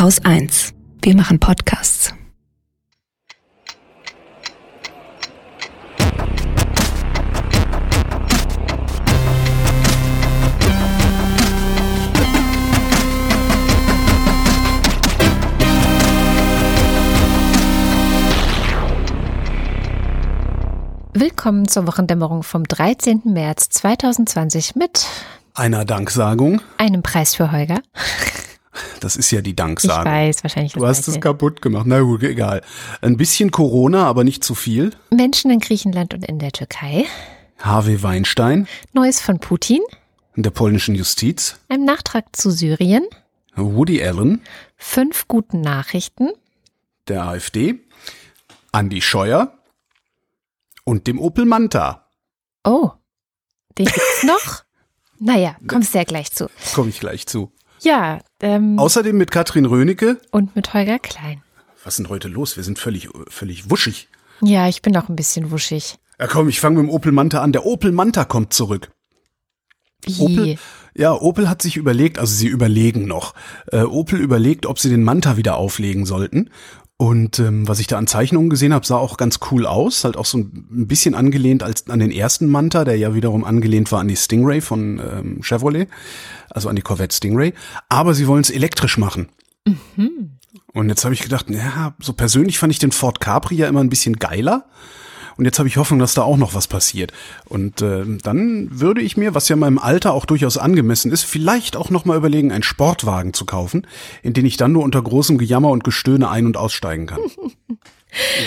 Haus 1. Wir machen Podcasts. Willkommen zur Wochendämmerung vom 13. März 2020 mit einer Danksagung. einem Preis für Holger. Das ist ja die Ich Danksagung. weiß, wahrscheinlich Du hast es kaputt gemacht. Na gut, egal. Ein bisschen Corona, aber nicht zu viel. Menschen in Griechenland und in der Türkei. Harvey Weinstein Neues von Putin. in der polnischen Justiz. Einem Nachtrag zu Syrien. Woody Allen Fünf guten Nachrichten. der AfD. Andy Scheuer und dem Opel Manta. Oh, den gibt's noch? Naja, kommst ja gleich zu. Komme ich gleich zu. Ja, ähm, Außerdem mit Katrin Rönecke. und mit Holger Klein. Was ist denn heute los? Wir sind völlig, völlig wuschig. Ja, ich bin auch ein bisschen wuschig. Ja komm, ich fange mit dem Opel Manta an. Der Opel Manta kommt zurück. Wie? Opel, ja, Opel hat sich überlegt, also sie überlegen noch. Äh, Opel überlegt, ob sie den Manta wieder auflegen sollten. Und ähm, was ich da an Zeichnungen gesehen habe, sah auch ganz cool aus. Halt auch so ein bisschen angelehnt als an den ersten Manta, der ja wiederum angelehnt war an die Stingray von ähm, Chevrolet, also an die Corvette Stingray. Aber sie wollen es elektrisch machen. Und jetzt habe ich gedacht, ja, so persönlich fand ich den Ford Capri ja immer ein bisschen geiler. Und jetzt habe ich Hoffnung, dass da auch noch was passiert. Und äh, dann würde ich mir, was ja meinem Alter auch durchaus angemessen ist, vielleicht auch noch mal überlegen, einen Sportwagen zu kaufen, in den ich dann nur unter großem Gejammer und Gestöhne ein- und aussteigen kann.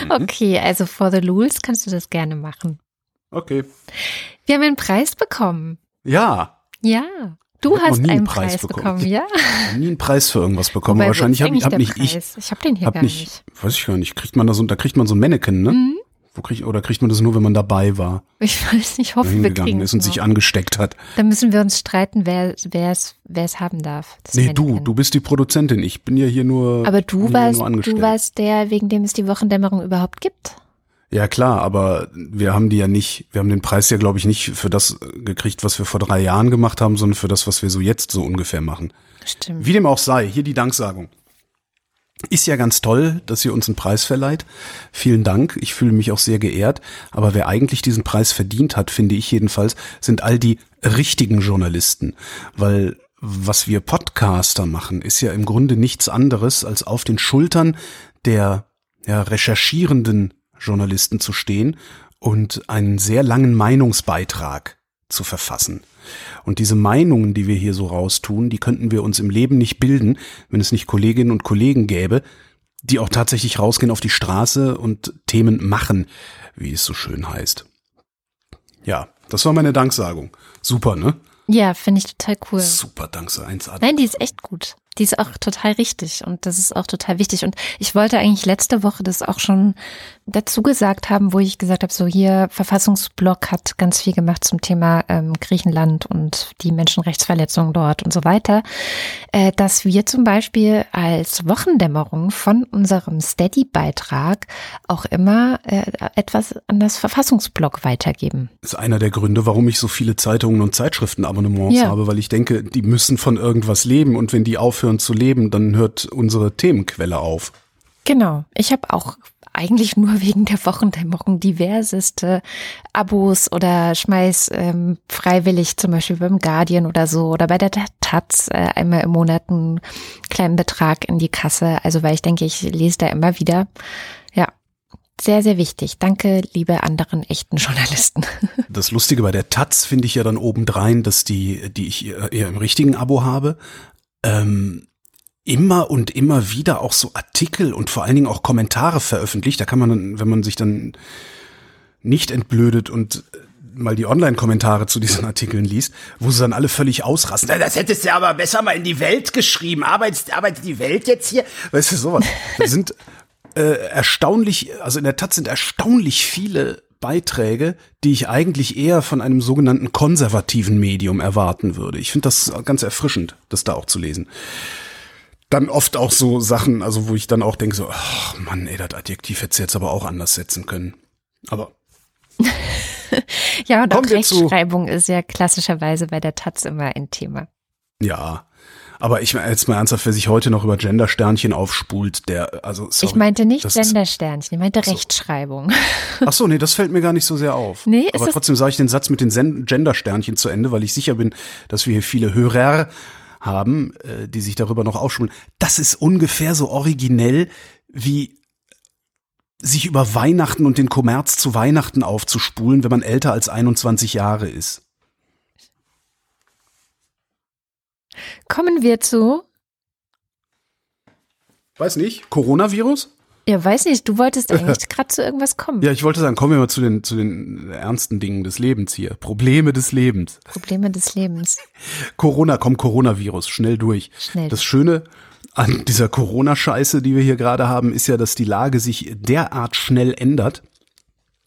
Okay, also for the Lulz kannst du das gerne machen. Okay. Wir haben einen Preis bekommen. Ja, Ja, du Ich hast nie einen einen Preis Preis, bekommen. bekommen, ja. nie einen Preis für irgendwas bekommen. Wobei, wo Wahrscheinlich habe ich, hab nicht ich, Preis? Ich habe den hier hab gar nicht, nicht. weiß ich gar nicht, kriegt man da so, da kriegt man so ein Mannequin, ne? Mhm. Wo kriegt, oder kriegt man das nur, wenn man dabei war, Ich weiß nicht, ich hoffe, wir kriegen ist und noch. sich angesteckt hat. Dann müssen wir uns streiten, wer es wer es haben darf. Das Nee, du, du bist die Produzentin. Ich bin ja hier nur. Aber du warst, du warst der, wegen dem es die Wochendämmerung überhaupt gibt. Ja klar, aber wir haben die ja nicht, wir haben den Preis ja glaube ich nicht für das gekriegt, was wir vor drei Jahren gemacht haben, sondern für das, was wir so jetzt so ungefähr machen. Stimmt. Wie dem auch sei, hier die Danksagung. Ist ja ganz toll, dass ihr uns einen Preis verleiht. Vielen Dank. Ich fühle mich auch sehr geehrt. Aber wer eigentlich diesen Preis verdient hat, finde ich jedenfalls, sind all die richtigen Journalisten. Weil was wir Podcaster machen, ist ja im Grunde nichts anderes, als auf den Schultern der ja, recherchierenden Journalisten zu stehen und einen sehr langen Meinungsbeitrag zu verfassen. Und diese Meinungen, die wir hier so raustun, die könnten wir uns im Leben nicht bilden, wenn es nicht Kolleginnen und Kollegen gäbe, die auch tatsächlich rausgehen auf die Straße und Themen machen, wie es so schön heißt. Ja, das war meine Danksagung. Super, ne? Ja, finde ich total cool. Super Danksagung. 1A. Nein, die ist echt gut. Die ist auch total richtig und das ist auch total wichtig. Und ich wollte eigentlich letzte Woche das auch schon dazu gesagt haben, wo ich gesagt habe, so hier Verfassungsblock hat ganz viel gemacht zum Thema ähm, Griechenland und die Menschenrechtsverletzungen dort und so weiter, äh, dass wir zum Beispiel als Wochendämmerung von unserem Steady-Beitrag auch immer äh, etwas an das Verfassungsblock weitergeben. ist einer der Gründe, warum ich so viele Zeitungen und Zeitschriftenabonnements Ja. habe, weil ich denke, die müssen von irgendwas leben und wenn die aufhören zu leben, dann hört unsere Themenquelle auf. Genau. Ich habe auch eigentlich nur wegen der Wochendämmerung diverseste Abos oder schmeiß ähm, freiwillig zum Beispiel beim Guardian oder so oder bei der Taz äh, einmal im Monat einen kleinen Betrag in die Kasse. Also weil ich denke, ich lese da immer wieder. Ja, sehr, sehr wichtig. Danke, liebe anderen echten Journalisten. Das Lustige bei der Taz finde ich ja dann obendrein, dass die, die ich eher im richtigen Abo habe, ähm, immer und immer wieder auch so Artikel und vor allen Dingen auch Kommentare veröffentlicht. Da kann man dann, wenn man sich dann nicht entblödet und äh, mal die Online-Kommentare zu diesen Artikeln liest, wo sie dann alle völlig ausrasten. Das hättest du aber besser mal in die Welt geschrieben. Arbeitet, arbeitet die Welt jetzt hier? Weißt du, sowas. Das sind äh, erstaunlich, also in der Tat sind erstaunlich viele Beiträge, die ich eigentlich eher von einem sogenannten konservativen Medium erwarten würde. Ich finde das ganz erfrischend, das da auch zu lesen. Dann oft auch so Sachen, also wo ich dann auch denke so, ach Mann, ey, das Adjektiv hätte jetzt aber auch anders setzen können. Aber ja, und auch zu- Rechtschreibung ist ja klassischerweise bei der Taz immer ein Thema. ja, Aber ich jetzt mal ernsthaft, wer sich heute noch über Gendersternchen aufspult, der, also sorry, ich meinte nicht Gendersternchen, ich meinte so. Rechtschreibung. Ach so, nee, das fällt mir gar nicht so sehr auf. Nee, Aber trotzdem sage ich den Satz mit den Gendersternchen zu Ende, weil ich sicher bin, dass wir hier viele Hörer haben, äh, die sich darüber noch aufschulen. Das ist ungefähr so originell wie sich über Weihnachten und den Kommerz zu Weihnachten aufzuspulen, wenn man älter als 21 Jahre ist. Kommen wir zu, Weiß nicht, Coronavirus? Ja, weiß nicht, du wolltest eigentlich gerade zu irgendwas kommen. Ja, ich wollte sagen, kommen wir mal zu den, zu den ernsten Dingen des Lebens hier. Probleme des Lebens. Probleme des Lebens. Corona, komm, Coronavirus, schnell durch. Schnell. Das Schöne an dieser Corona-Scheiße, die wir hier gerade haben, ist ja, dass die Lage sich derart schnell ändert,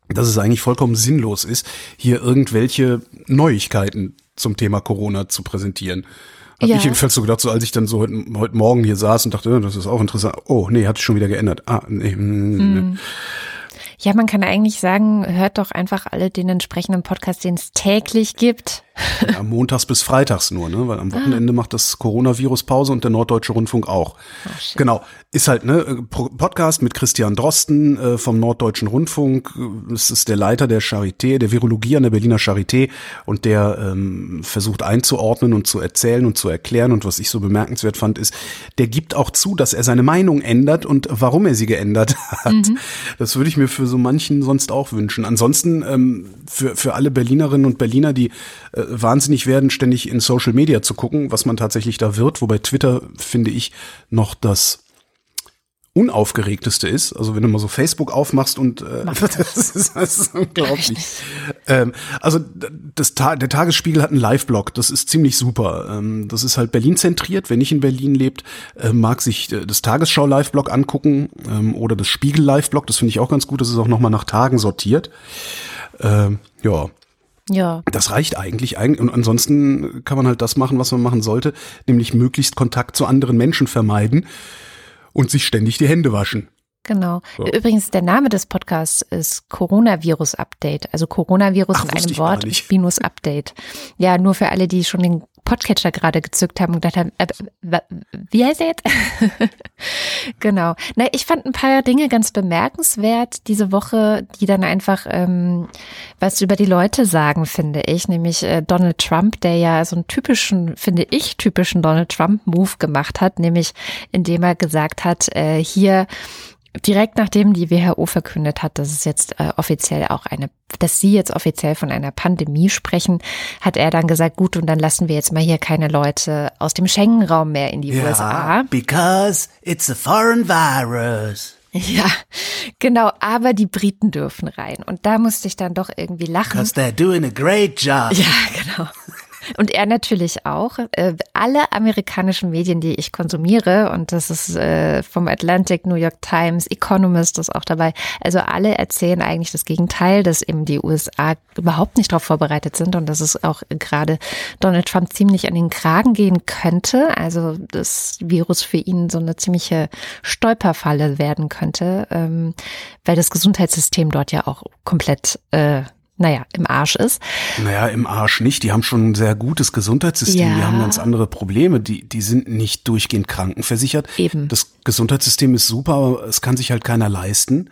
dass es eigentlich vollkommen sinnlos ist, hier irgendwelche Neuigkeiten zum Thema Corona zu präsentieren. Hab Ja. ich jedenfalls so gedacht, so als ich dann so heute, heute Morgen hier saß und dachte, ja, das ist auch interessant. Oh, nee, hat sich schon wieder geändert. Ah, nee. mm, Ja, man kann eigentlich sagen, hört doch einfach alle den entsprechenden Podcast, den es täglich gibt. Ja, montags bis freitags nur, ne? Weil am Wochenende macht das Coronavirus Pause und der Norddeutsche Rundfunk auch. shit. genau. Ist halt, ne, Podcast mit Christian Drosten äh, vom Norddeutschen Rundfunk. Das ist der Leiter der Charité, der Virologie an der Berliner Charité und der ähm, versucht einzuordnen und zu erzählen und zu erklären. Und was ich so bemerkenswert fand, ist, der gibt auch zu, dass er seine Meinung ändert und warum er sie geändert hat. Das würde ich mir für so manchen sonst auch wünschen. Ansonsten ähm, für, für alle Berlinerinnen und Berliner, die äh, wahnsinnig werden, ständig in Social Media zu gucken, was man tatsächlich da wird, wobei Twitter, finde ich, noch das unaufgeregteste ist. Also wenn du mal so Facebook aufmachst und äh, das, ist, das ist unglaublich. Ähm, also das Ta der Tagesspiegel hat einen Live-Blog, das ist ziemlich super. Ähm, das ist halt Berlin zentriert. Wer nicht in Berlin lebt, äh, mag sich äh, das Tagesschau-Live-Blog angucken ähm, oder das Spiegel-Live-Blog. Das finde ich auch ganz gut. Das ist auch nochmal nach Tagen sortiert. Ähm, ja, Ja, das reicht eigentlich. Eig- Und ansonsten kann man halt das machen, was man machen sollte, nämlich möglichst Kontakt zu anderen Menschen vermeiden und sich ständig die Hände waschen. genau. So. Übrigens, der Name des Podcasts ist Coronavirus Update. Also Coronavirus Ach, in einem Wort minus Update. Ja, nur für alle, die schon den Podcatcher gerade gezückt haben und gedacht haben, äh, wie heißt er jetzt? genau. Na, ich fand ein paar Dinge ganz bemerkenswert diese Woche, die dann einfach ähm, was über die Leute sagen, finde ich. Nämlich äh, Donald Trump, der ja so einen typischen, finde ich, typischen Donald Trump-Move gemacht hat, nämlich indem er gesagt hat, äh, hier direkt nachdem die WHO verkündet hat, dass es jetzt äh, offiziell auch eine, dass sie jetzt offiziell von einer Pandemie sprechen, hat er dann gesagt, gut, und dann lassen wir jetzt mal hier keine Leute aus dem Schengen-Raum mehr in die USA. because it's a foreign virus. Ja, genau, aber die Briten dürfen rein. Und da musste ich dann doch irgendwie lachen. they're doing a great job. Ja, genau. Und er natürlich auch. Äh, alle amerikanischen Medien, die ich konsumiere, und das ist äh, vom Atlantic, New York Times, Economist ist auch dabei. Also alle erzählen eigentlich das Gegenteil, dass eben die USA überhaupt nicht darauf vorbereitet sind und dass es auch gerade Donald Trump ziemlich an den Kragen gehen könnte. Also das Virus für ihn so eine ziemliche Stolperfalle werden könnte, ähm, weil das Gesundheitssystem dort ja auch komplett äh, naja, im Arsch ist. Naja, im Arsch nicht. Die haben schon ein sehr gutes Gesundheitssystem. Ja. Die haben ganz andere Probleme. Die, die sind nicht durchgehend krankenversichert. Eben. Das Gesundheitssystem ist super, aber es kann sich halt keiner leisten.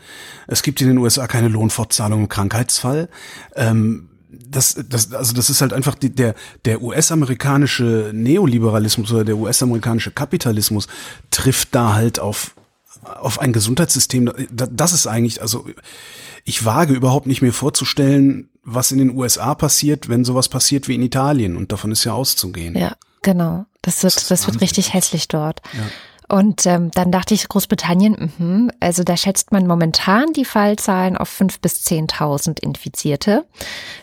Es gibt in den USA keine Lohnfortzahlung im Krankheitsfall. Ähm, das, das, also das ist halt einfach die, der, der US-amerikanische Neoliberalismus oder der US-amerikanische Kapitalismus trifft da halt auf, auf ein Gesundheitssystem. Da- Das ist eigentlich, also ich wage überhaupt nicht mir vorzustellen, was in den USA passiert, wenn sowas passiert wie in Italien. Und davon ist ja auszugehen. Ja, genau. Das wird, Das das, wird richtig hässlich dort. Und ähm, dann dachte ich, Großbritannien, mhm, also da schätzt man momentan die Fallzahlen auf 5.000 bis 10.000 Infizierte,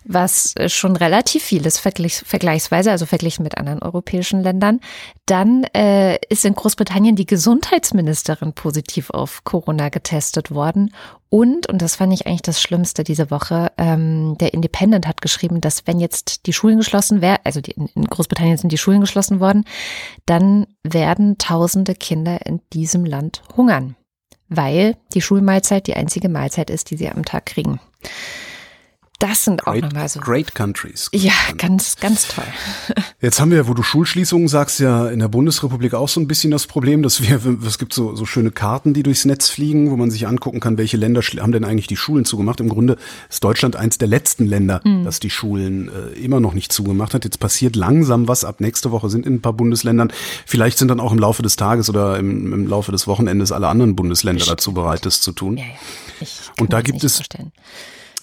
was äh, schon relativ viel ist, vergleichs vergleichsweise, also verglichen mit anderen europäischen Ländern. Dann äh, ist in Großbritannien die Gesundheitsministerin positiv auf Corona getestet worden. Und, und das fand ich eigentlich das Schlimmste diese Woche, ähm, der Independent hat geschrieben, dass wenn jetzt die Schulen geschlossen wären, also die, in Großbritannien sind die Schulen geschlossen worden, dann werden tausende Kinder in diesem Land hungern, weil die Schulmahlzeit die einzige Mahlzeit ist, die sie am Tag kriegen. Das sind auch nochmal so. great countries. Ja, ganz, ganz toll. Jetzt haben wir, wo du Schulschließungen sagst, ja in der Bundesrepublik auch so ein bisschen das Problem, dass wir, es gibt so, so schöne Karten, die durchs Netz fliegen, wo man sich angucken kann, welche Länder haben denn eigentlich die Schulen zugemacht. Im Grunde ist Deutschland eins der letzten Länder, mhm. das die Schulen äh, immer noch nicht zugemacht hat. Jetzt passiert langsam was. Ab nächste Woche sind in ein paar Bundesländern. Vielleicht sind dann auch im Laufe des Tages oder im, im Laufe des Wochenendes alle anderen Bundesländer dazu bereit, das zu tun. Ja, ja. Und da gibt es, vorstellen.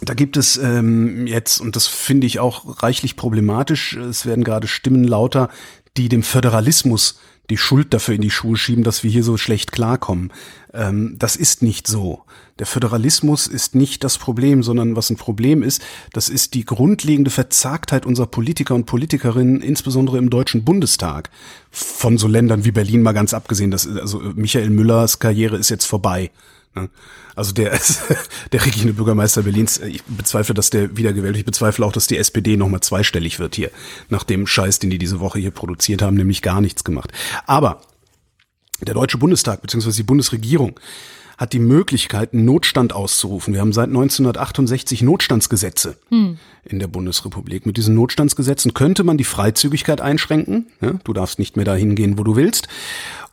Da gibt es ähm, jetzt, und das finde ich auch reichlich problematisch, es werden gerade Stimmen lauter, die dem Föderalismus die Schuld dafür in die Schuhe schieben, dass wir hier so schlecht klarkommen. Ähm, das ist nicht so. Der Föderalismus ist nicht das Problem, sondern was ein Problem ist, das ist die grundlegende Verzagtheit unserer Politiker und Politikerinnen, insbesondere im Deutschen Bundestag. Von so Ländern wie Berlin mal ganz abgesehen. Das, also Michael Müllers Karriere ist jetzt vorbei. Ne? Also der ist der regierende Bürgermeister Berlins. Ich bezweifle, dass der wiedergewählt wird. Ich bezweifle auch, dass die SPD nochmal zweistellig wird hier. Nach dem Scheiß, den die diese Woche hier produziert haben, nämlich gar nichts gemacht. Aber der Deutsche Bundestag bzw. die Bundesregierung hat die Möglichkeit, einen Notstand auszurufen. Wir haben seit 1968 Notstandsgesetze hm. in der Bundesrepublik. Mit diesen Notstandsgesetzen könnte man die Freizügigkeit einschränken. Ja, du darfst nicht mehr dahin gehen, wo du willst.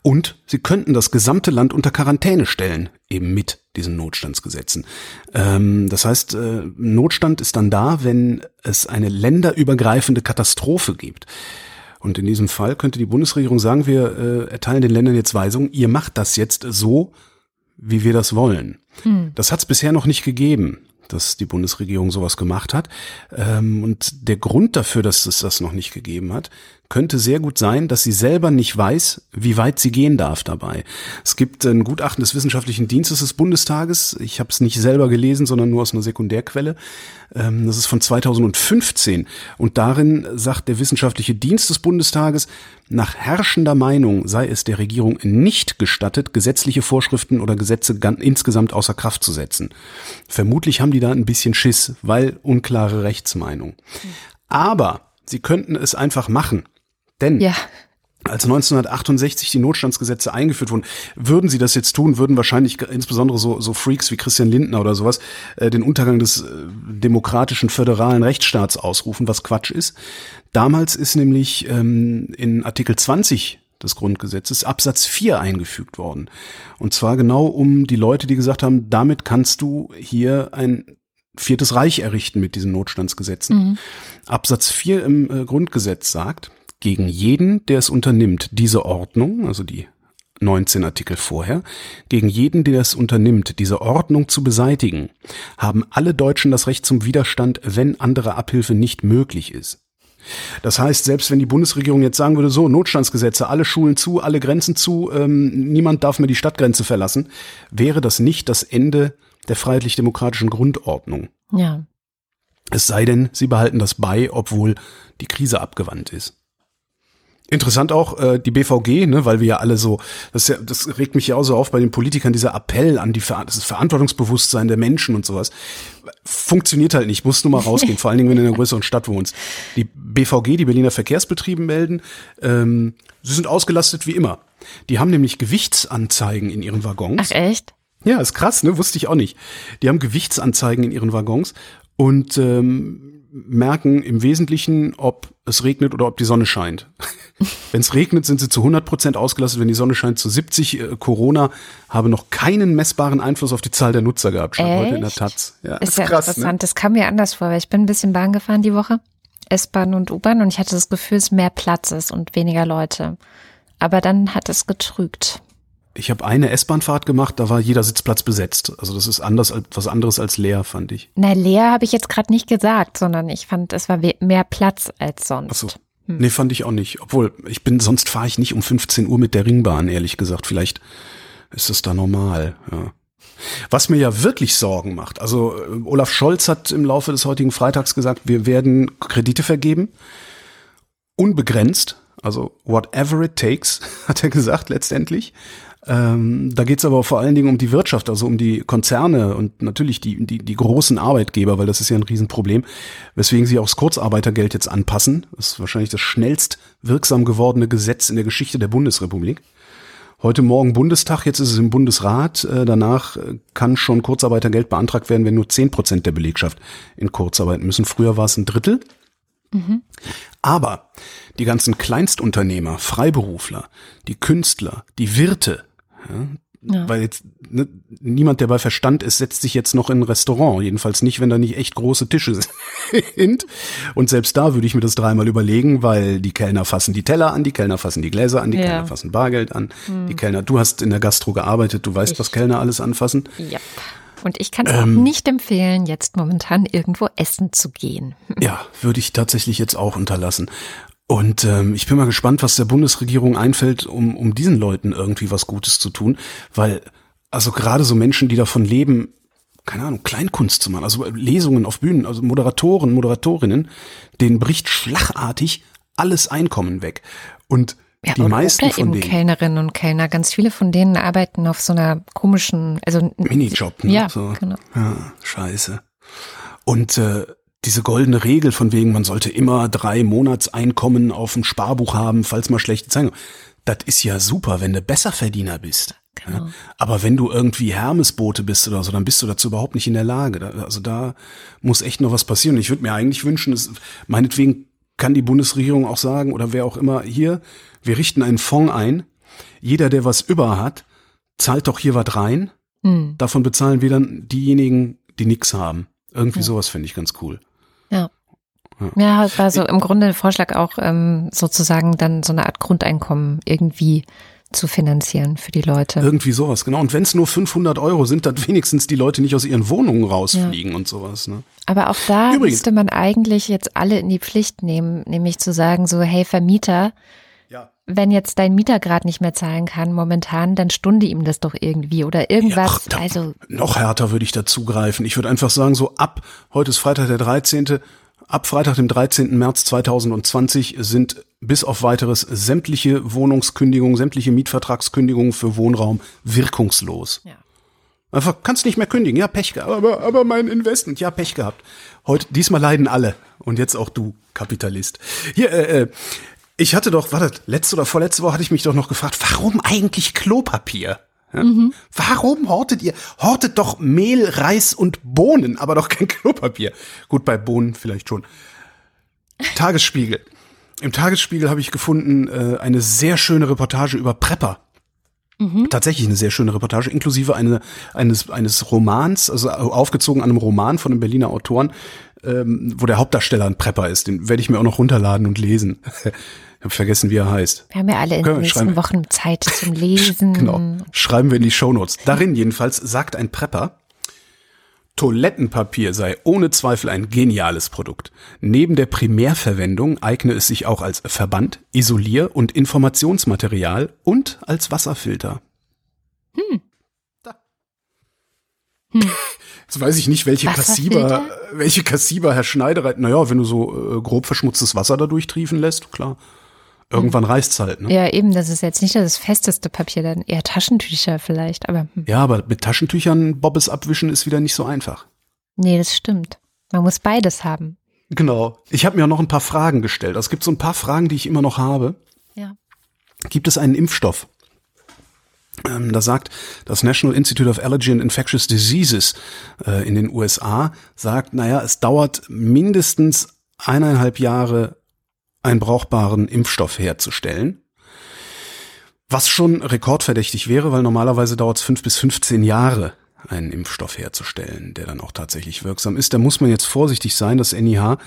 Und sie könnten das gesamte Land unter Quarantäne stellen, eben mit diesen Notstandsgesetzen. Ähm, das heißt, äh, Notstand ist dann da, wenn es eine länderübergreifende Katastrophe gibt. Und in diesem Fall könnte die Bundesregierung sagen, wir äh, erteilen den Ländern jetzt Weisungen, ihr macht das jetzt so, wie wir das wollen. Hm. Das hat es bisher noch nicht gegeben dass die Bundesregierung sowas gemacht hat. Ähm, und der Grund dafür, dass es das noch nicht gegeben hat, könnte sehr gut sein, dass sie selber nicht weiß, wie weit sie gehen darf dabei. Es gibt ein Gutachten des Wissenschaftlichen Dienstes des Bundestages. Ich habe es nicht selber gelesen, sondern nur aus einer Sekundärquelle. Ähm, das ist von 2015. Und darin sagt der Wissenschaftliche Dienst des Bundestages, nach herrschender Meinung sei es der Regierung nicht gestattet, gesetzliche Vorschriften oder Gesetze insgesamt außer Kraft zu setzen. Vermutlich haben die da ein bisschen Schiss, weil unklare Rechtsmeinung. Aber sie könnten es einfach machen. Denn ja. als 1968 die Notstandsgesetze eingeführt wurden, würden sie das jetzt tun, würden wahrscheinlich insbesondere so, so Freaks wie Christian Lindner oder sowas äh, den Untergang des äh, demokratischen föderalen Rechtsstaats ausrufen, was Quatsch ist. Damals ist nämlich ähm, in Artikel 20 des Grundgesetzes Absatz 4 eingefügt worden. Und zwar genau um die Leute, die gesagt haben, damit kannst du hier ein viertes Reich errichten mit diesen Notstandsgesetzen. Mhm. Absatz 4 im äh, Grundgesetz sagt, gegen jeden, der es unternimmt, diese Ordnung, also die 19 Artikel vorher, gegen jeden, der es unternimmt, diese Ordnung zu beseitigen, haben alle Deutschen das Recht zum Widerstand, wenn andere Abhilfe nicht möglich ist. Das heißt, selbst wenn die Bundesregierung jetzt sagen würde, so, Notstandsgesetze, alle Schulen zu, alle Grenzen zu, ähm, niemand darf mehr die Stadtgrenze verlassen, wäre das nicht das Ende der freiheitlich-demokratischen Grundordnung. Ja. Es sei denn, sie behalten das bei, obwohl die Krise abgewandt ist. Interessant auch äh, die BVG, ne, weil wir ja alle so, das, ja, das regt mich ja auch so auf bei den Politikern, dieser Appell an die Ver das Verantwortungsbewusstsein der Menschen und sowas. Funktioniert halt nicht, musst du mal rausgehen, vor allen Dingen, wenn du in einer größeren Stadt wohnst. Die BVG, die Berliner Verkehrsbetriebe melden, ähm, sie sind ausgelastet wie immer. Die haben nämlich Gewichtsanzeigen in ihren Waggons. Ach echt? Ja, ist krass, ne? Wusste ich auch nicht. Die haben Gewichtsanzeigen in ihren Waggons und ähm, merken im Wesentlichen, ob es regnet oder ob die Sonne scheint. Wenn es regnet, sind sie zu 100 Prozent ausgelastet. Wenn die Sonne scheint, zu 70. Äh, Corona habe noch keinen messbaren Einfluss auf die Zahl der Nutzer gehabt. Stand heute in der Taz. Ja, ist, ist ja krass, interessant. Ne? Das kam mir anders vor, weil ich bin ein bisschen Bahn gefahren die Woche. S-Bahn und U-Bahn und ich hatte das Gefühl, es mehr Platz ist und weniger Leute. Aber dann hat es getrügt. Ich habe eine S-Bahnfahrt gemacht, da war jeder Sitzplatz besetzt. Also das ist anders als was anderes als leer, fand ich. Na, leer habe ich jetzt gerade nicht gesagt, sondern ich fand, es war mehr Platz als sonst. Ach so. Hm. Nee, fand ich auch nicht. Obwohl, ich bin, sonst fahre ich nicht um 15 Uhr mit der Ringbahn, ehrlich gesagt. Vielleicht ist es da normal, ja. Was mir ja wirklich Sorgen macht, also äh, Olaf Scholz hat im Laufe des heutigen Freitags gesagt, wir werden Kredite vergeben, unbegrenzt, also whatever it takes, hat er gesagt letztendlich. Ähm, da geht es aber vor allen Dingen um die Wirtschaft, also um die Konzerne und natürlich die, die, die großen Arbeitgeber, weil das ist ja ein Riesenproblem, weswegen sie auch das Kurzarbeitergeld jetzt anpassen. Das ist wahrscheinlich das schnellst wirksam gewordene Gesetz in der Geschichte der Bundesrepublik. heute Morgen Bundestag, jetzt ist es im Bundesrat. Äh, danach äh, kann schon Kurzarbeitergeld beantragt werden, wenn nur zehn Prozent der Belegschaft in Kurzarbeit müssen. Früher war es ein Drittel. Mhm. Aber die ganzen Kleinstunternehmer, Freiberufler, die Künstler, die Wirte, ja, ja. Weil jetzt ne, niemand, der bei Verstand ist, setzt sich jetzt noch in ein Restaurant. Jedenfalls nicht, wenn da nicht echt große Tische sind. Und selbst da würde ich mir das dreimal überlegen, weil die Kellner fassen die Teller an, die Kellner fassen die Gläser an, die ja. Kellner fassen Bargeld an. Hm. Die Kellner, du hast in der Gastro gearbeitet, du weißt, ich. was Kellner alles anfassen. Ja. Und ich kann es ähm, auch nicht empfehlen, jetzt momentan irgendwo essen zu gehen. Ja, würde ich tatsächlich jetzt auch unterlassen. Und ähm, ich bin mal gespannt, was der Bundesregierung einfällt, um, um diesen Leuten irgendwie was Gutes zu tun, weil also gerade so Menschen, die davon leben, keine Ahnung, Kleinkunst zu machen, also Lesungen auf Bühnen, also Moderatoren, Moderatorinnen, denen bricht schlagartig alles Einkommen weg. Und ja, die meisten von denen. Kellnerinnen und Kellner, ganz viele von denen arbeiten auf so einer komischen, also Minijob, ne? Ja, so. genau. Ja, scheiße. Und äh, diese goldene Regel von wegen, man sollte immer drei Monatseinkommen auf dem Sparbuch haben, falls mal schlechte Zeiten. Das ist ja super, wenn du Besserverdiener bist. Genau. Ja? Aber wenn du irgendwie Hermesbote bist oder so, dann bist du dazu überhaupt nicht in der Lage. Also da muss echt noch was passieren. Ich würde mir eigentlich wünschen, es, meinetwegen kann die Bundesregierung auch sagen oder wer auch immer hier, wir richten einen Fonds ein. Jeder, der was über hat, zahlt doch hier was rein. Mhm. Davon bezahlen wir dann diejenigen, die nichts haben. Irgendwie ja. sowas finde ich ganz cool. Ja. Ja, war so im Grunde der Vorschlag auch ähm, sozusagen dann so eine Art Grundeinkommen irgendwie zu finanzieren für die Leute. Irgendwie sowas, genau. Und wenn es nur 500 Euro sind, dann wenigstens die Leute nicht aus ihren Wohnungen rausfliegen ja. und sowas. Ne? Aber auch da Übrigens. müsste man eigentlich jetzt alle in die Pflicht nehmen, nämlich zu sagen so, hey Vermieter, wenn jetzt dein Mieter gerade nicht mehr zahlen kann momentan, dann stunde ihm das doch irgendwie oder irgendwas. Ja, ach, also noch härter würde ich dazu greifen. Ich würde einfach sagen, so ab, heute ist Freitag der 13., ab Freitag, dem 13. März 2020 sind bis auf weiteres sämtliche Wohnungskündigungen, sämtliche Mietvertragskündigungen für Wohnraum wirkungslos. Ja. Einfach kannst nicht mehr kündigen, ja Pech gehabt, aber, aber mein Investment, ja Pech gehabt. Heute diesmal leiden alle und jetzt auch du Kapitalist. Hier äh, äh, ich hatte doch, warte, letzte oder vorletzte Woche hatte ich mich doch noch gefragt, warum eigentlich Klopapier? Ja? Mhm. Warum hortet ihr? Hortet doch Mehl, Reis und Bohnen, aber doch kein Klopapier. Gut, bei Bohnen vielleicht schon. Tagesspiegel. Im Tagesspiegel habe ich gefunden äh, eine sehr schöne Reportage über Prepper. Mhm. Tatsächlich eine sehr schöne Reportage, inklusive eine, eines, eines Romans, also aufgezogen an einem Roman von einem Berliner Autoren, ähm, wo der Hauptdarsteller ein Prepper ist. Den werde ich mir auch noch runterladen und lesen. Ich habe vergessen, wie er heißt. Wir haben ja alle in den nächsten Wochen Zeit zum Lesen. genau. Schreiben wir in die Shownotes. Darin jedenfalls sagt ein Prepper, Toilettenpapier sei ohne Zweifel ein geniales Produkt. Neben der Primärverwendung eigne es sich auch als Verband, Isolier- und Informationsmaterial und als Wasserfilter. Hm. Da. Hm. Jetzt weiß ich nicht, welche Kassiber, welche Kassiber Herr Schneider, naja, wenn du so äh, grob verschmutztes Wasser da durchtriefen lässt, klar. Irgendwann reißt's halt, ne? Ja, eben, das ist jetzt nicht das festeste Papier, dann eher Taschentücher vielleicht, aber. Hm. Ja, aber mit Taschentüchern Bobbes abwischen ist wieder nicht so einfach. Nee, das stimmt. Man muss beides haben. Genau. Ich habe mir auch noch ein paar Fragen gestellt. Also es gibt so ein paar Fragen, die ich immer noch habe. Ja. Gibt es einen Impfstoff? Ähm, da sagt das National Institute of Allergy and Infectious Diseases äh, in den USA, sagt, naja, es dauert mindestens eineinhalb Jahre, einen brauchbaren Impfstoff herzustellen. Was schon rekordverdächtig wäre, weil normalerweise dauert es fünf bis 15 Jahre, einen Impfstoff herzustellen, der dann auch tatsächlich wirksam ist. Da muss man jetzt vorsichtig sein. Das NIH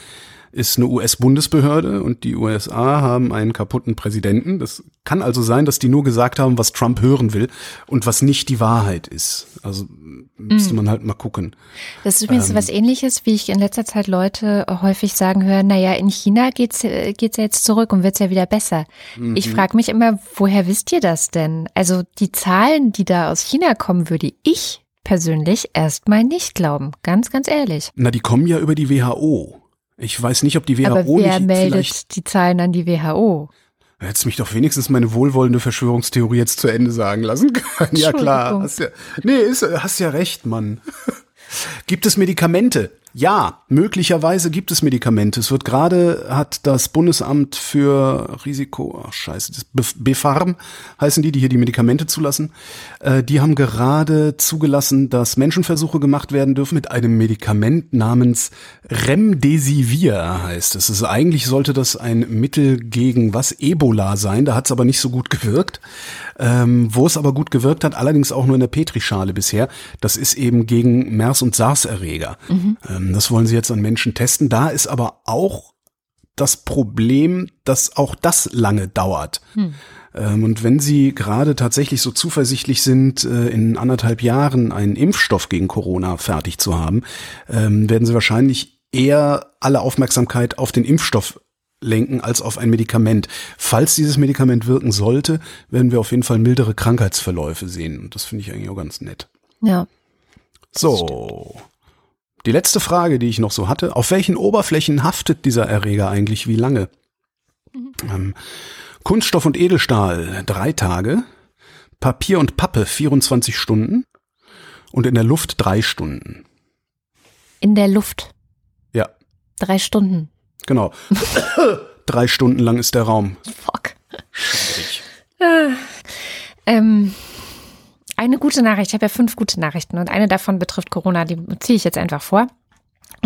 ist eine US-Bundesbehörde und die USA haben einen kaputten Präsidenten. Das kann also sein, dass die nur gesagt haben, was Trump hören will und was nicht die Wahrheit ist. Also müsste mm. man halt mal gucken. Das ist übrigens ähm, was ähnliches, wie ich in letzter Zeit Leute häufig sagen höre, naja, in China geht's, geht's ja jetzt zurück und wird's ja wieder besser. Mhm. Ich frage mich immer, woher wisst ihr das denn? Also die Zahlen, die da aus China kommen, würde ich persönlich erstmal nicht glauben. Ganz, ganz ehrlich. Na, die kommen ja über die WHO. Ich weiß nicht, ob die WHO Aber wer nicht meldet die Zahlen an die WHO? Hättest mich doch wenigstens meine wohlwollende Verschwörungstheorie jetzt zu Ende sagen lassen können. Ja klar. Hast ja, nee, ist, hast ja recht, Mann. Gibt es Medikamente Ja, möglicherweise gibt es Medikamente. Es wird gerade, hat das Bundesamt für Risiko, ach scheiße, das BFARM heißen die, die hier die Medikamente zulassen. Äh, die haben gerade zugelassen, dass Menschenversuche gemacht werden dürfen mit einem Medikament namens Remdesivir heißt es. Also eigentlich sollte das ein Mittel gegen was Ebola sein. Da hat es aber nicht so gut gewirkt. Ähm, wo es aber gut gewirkt hat, allerdings auch nur in der Petrischale bisher, das ist eben gegen MERS- und SARS-Erreger. Mhm. Ähm, das wollen sie jetzt an Menschen testen. Da ist aber auch das Problem, dass auch das lange dauert. Mhm. Und wenn Sie gerade tatsächlich so zuversichtlich sind, äh, in anderthalb Jahren einen Impfstoff gegen Corona fertig zu haben, ähm, werden Sie wahrscheinlich eher alle Aufmerksamkeit auf den Impfstoff lenken als auf ein Medikament. Falls dieses Medikament wirken sollte, werden wir auf jeden Fall mildere Krankheitsverläufe sehen. Und das finde ich eigentlich auch ganz nett. Ja. So. Die letzte Frage, die ich noch so hatte. Auf welchen Oberflächen haftet dieser Erreger eigentlich wie lange? Mhm. Ähm, Kunststoff und Edelstahl drei Tage. Papier und Pappe 24 Stunden. Und in der Luft drei Stunden. In der Luft? Ja. Drei Stunden. Genau. Drei Stunden lang ist der Raum. Fuck. Schwierig. Äh, ähm, eine gute Nachricht. Ich habe ja fünf gute Nachrichten und eine davon betrifft Corona. Die ziehe ich jetzt einfach vor.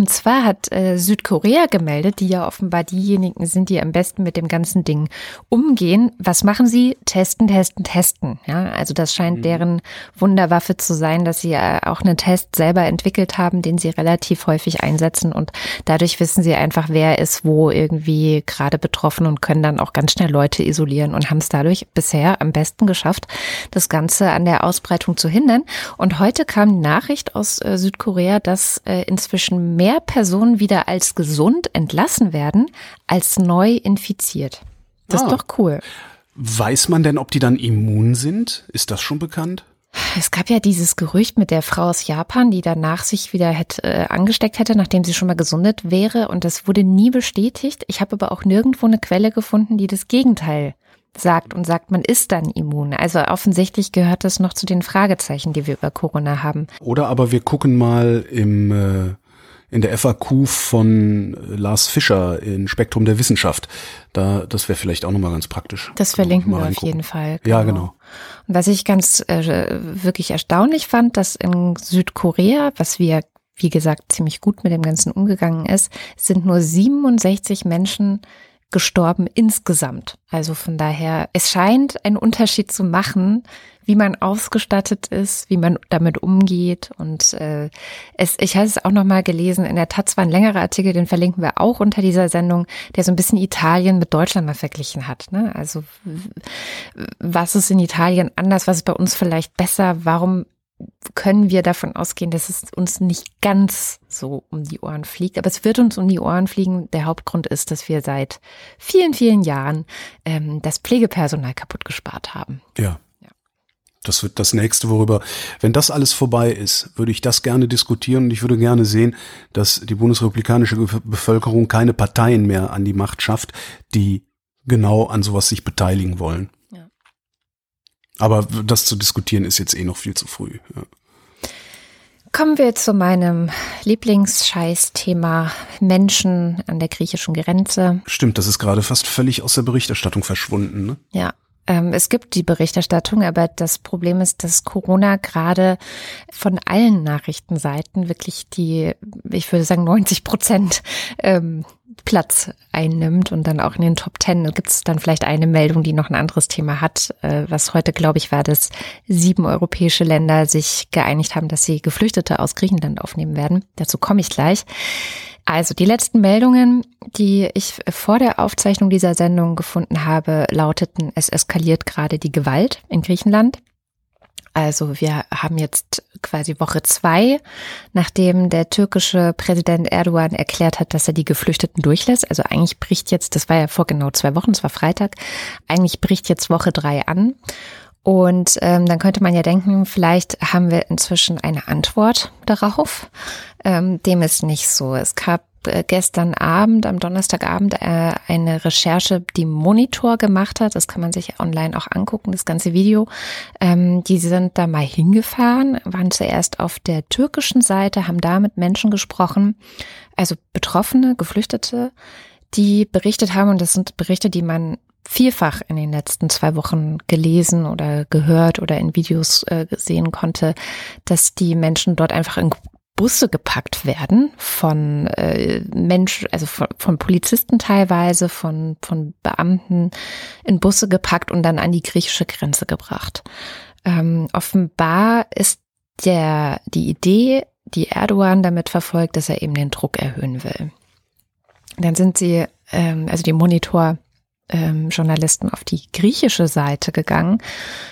Und zwar hat äh, Südkorea gemeldet, die ja offenbar diejenigen sind, die am besten mit dem ganzen Ding umgehen. Was machen sie? Testen, testen, testen. Ja, also das scheint mhm. deren Wunderwaffe zu sein, dass sie äh, auch einen Test selber entwickelt haben, den sie relativ häufig einsetzen und dadurch wissen sie einfach, wer ist wo irgendwie gerade betroffen und können dann auch ganz schnell Leute isolieren und haben es dadurch bisher am besten geschafft, das Ganze an der Ausbreitung zu hindern. Und heute kam die Nachricht aus äh, Südkorea, dass äh, inzwischen mehr Personen wieder als gesund entlassen werden, als neu infiziert. Das ah. ist doch cool. Weiß man denn, ob die dann immun sind? Ist das schon bekannt? Es gab ja dieses Gerücht mit der Frau aus Japan, die danach sich wieder hätte, äh, angesteckt hätte, nachdem sie schon mal gesundet wäre. Und das wurde nie bestätigt. Ich habe aber auch nirgendwo eine Quelle gefunden, die das Gegenteil sagt und sagt, man ist dann immun. Also offensichtlich gehört das noch zu den Fragezeichen, die wir über Corona haben. Oder aber wir gucken mal im äh, in der FAQ von äh, Lars Fischer in Spektrum der Wissenschaft. Da, das wäre vielleicht auch nochmal ganz praktisch. Das verlinken wir auf jeden Fall. Genau. Ja, genau. Und was ich ganz äh, wirklich erstaunlich fand, dass in Südkorea, was wir wie gesagt ziemlich gut mit dem Ganzen umgegangen ist, sind nur 67 Menschen gestorben insgesamt. Also von daher, es scheint einen Unterschied zu machen, wie man ausgestattet ist, wie man damit umgeht. Und äh, es, ich habe es auch noch mal gelesen, in der Taz war ein längerer Artikel, den verlinken wir auch unter dieser Sendung, der so ein bisschen Italien mit Deutschland mal verglichen hat. Ne? Also was ist in Italien anders, was ist bei uns vielleicht besser, warum können wir davon ausgehen, dass es uns nicht ganz so um die Ohren fliegt. Aber es wird uns um die Ohren fliegen. Der Hauptgrund ist, dass wir seit vielen, vielen Jahren ähm, das Pflegepersonal kaputt gespart haben. Ja. Das wird das nächste, worüber, wenn das alles vorbei ist, würde ich das gerne diskutieren und ich würde gerne sehen, dass die bundesrepublikanische Bevölkerung keine Parteien mehr an die Macht schafft, die genau an sowas sich beteiligen wollen. Aber das zu diskutieren ist jetzt eh noch viel zu früh. Ja. Kommen wir zu meinem Lieblingsscheiß-Thema Menschen an der griechischen Grenze. Stimmt, das ist gerade fast völlig aus der Berichterstattung verschwunden. Ne? Ja, ähm, es gibt die Berichterstattung, aber das Problem ist, dass Corona gerade von allen Nachrichtenseiten wirklich die, ich würde sagen, 90 Prozent ähm, Platz einnimmt und dann auch in den Top Ten gibt es dann vielleicht eine Meldung, die noch ein anderes Thema hat. Äh, was heute, glaube ich, war, dass sieben europäische Länder sich geeinigt haben, dass sie Geflüchtete aus Griechenland aufnehmen werden. Dazu komme ich gleich. Also die letzten Meldungen, die ich vor der Aufzeichnung dieser Sendung gefunden habe, lauteten, es eskaliert gerade die Gewalt in Griechenland. Also wir haben jetzt quasi Woche zwei, nachdem der türkische Präsident Erdogan erklärt hat, dass er die Geflüchteten durchlässt. Also eigentlich bricht jetzt, das war ja vor genau zwei Wochen, es war Freitag, eigentlich bricht jetzt Woche drei an. Und ähm, dann könnte man ja denken, vielleicht haben wir inzwischen eine Antwort darauf. Ähm, dem ist nicht so. Es gab gestern Abend, am Donnerstagabend, äh, eine Recherche, die Monitor gemacht hat. Das kann man sich online auch angucken, das ganze Video. Ähm, die sind da mal hingefahren, waren zuerst auf der türkischen Seite, haben da mit Menschen gesprochen, also Betroffene, Geflüchtete, die berichtet haben, und das sind Berichte, die man vielfach in den letzten zwei Wochen gelesen oder gehört oder in Videos äh, sehen konnte, dass die Menschen dort einfach in Busse gepackt werden von äh, Menschen, also von, von Polizisten teilweise, von, von Beamten in Busse gepackt und dann an die griechische Grenze gebracht. Ähm, offenbar ist der, die Idee, die Erdogan damit verfolgt, dass er eben den Druck erhöhen will. Dann sind sie, ähm, also die Monitor ähm, Journalisten auf die griechische Seite gegangen,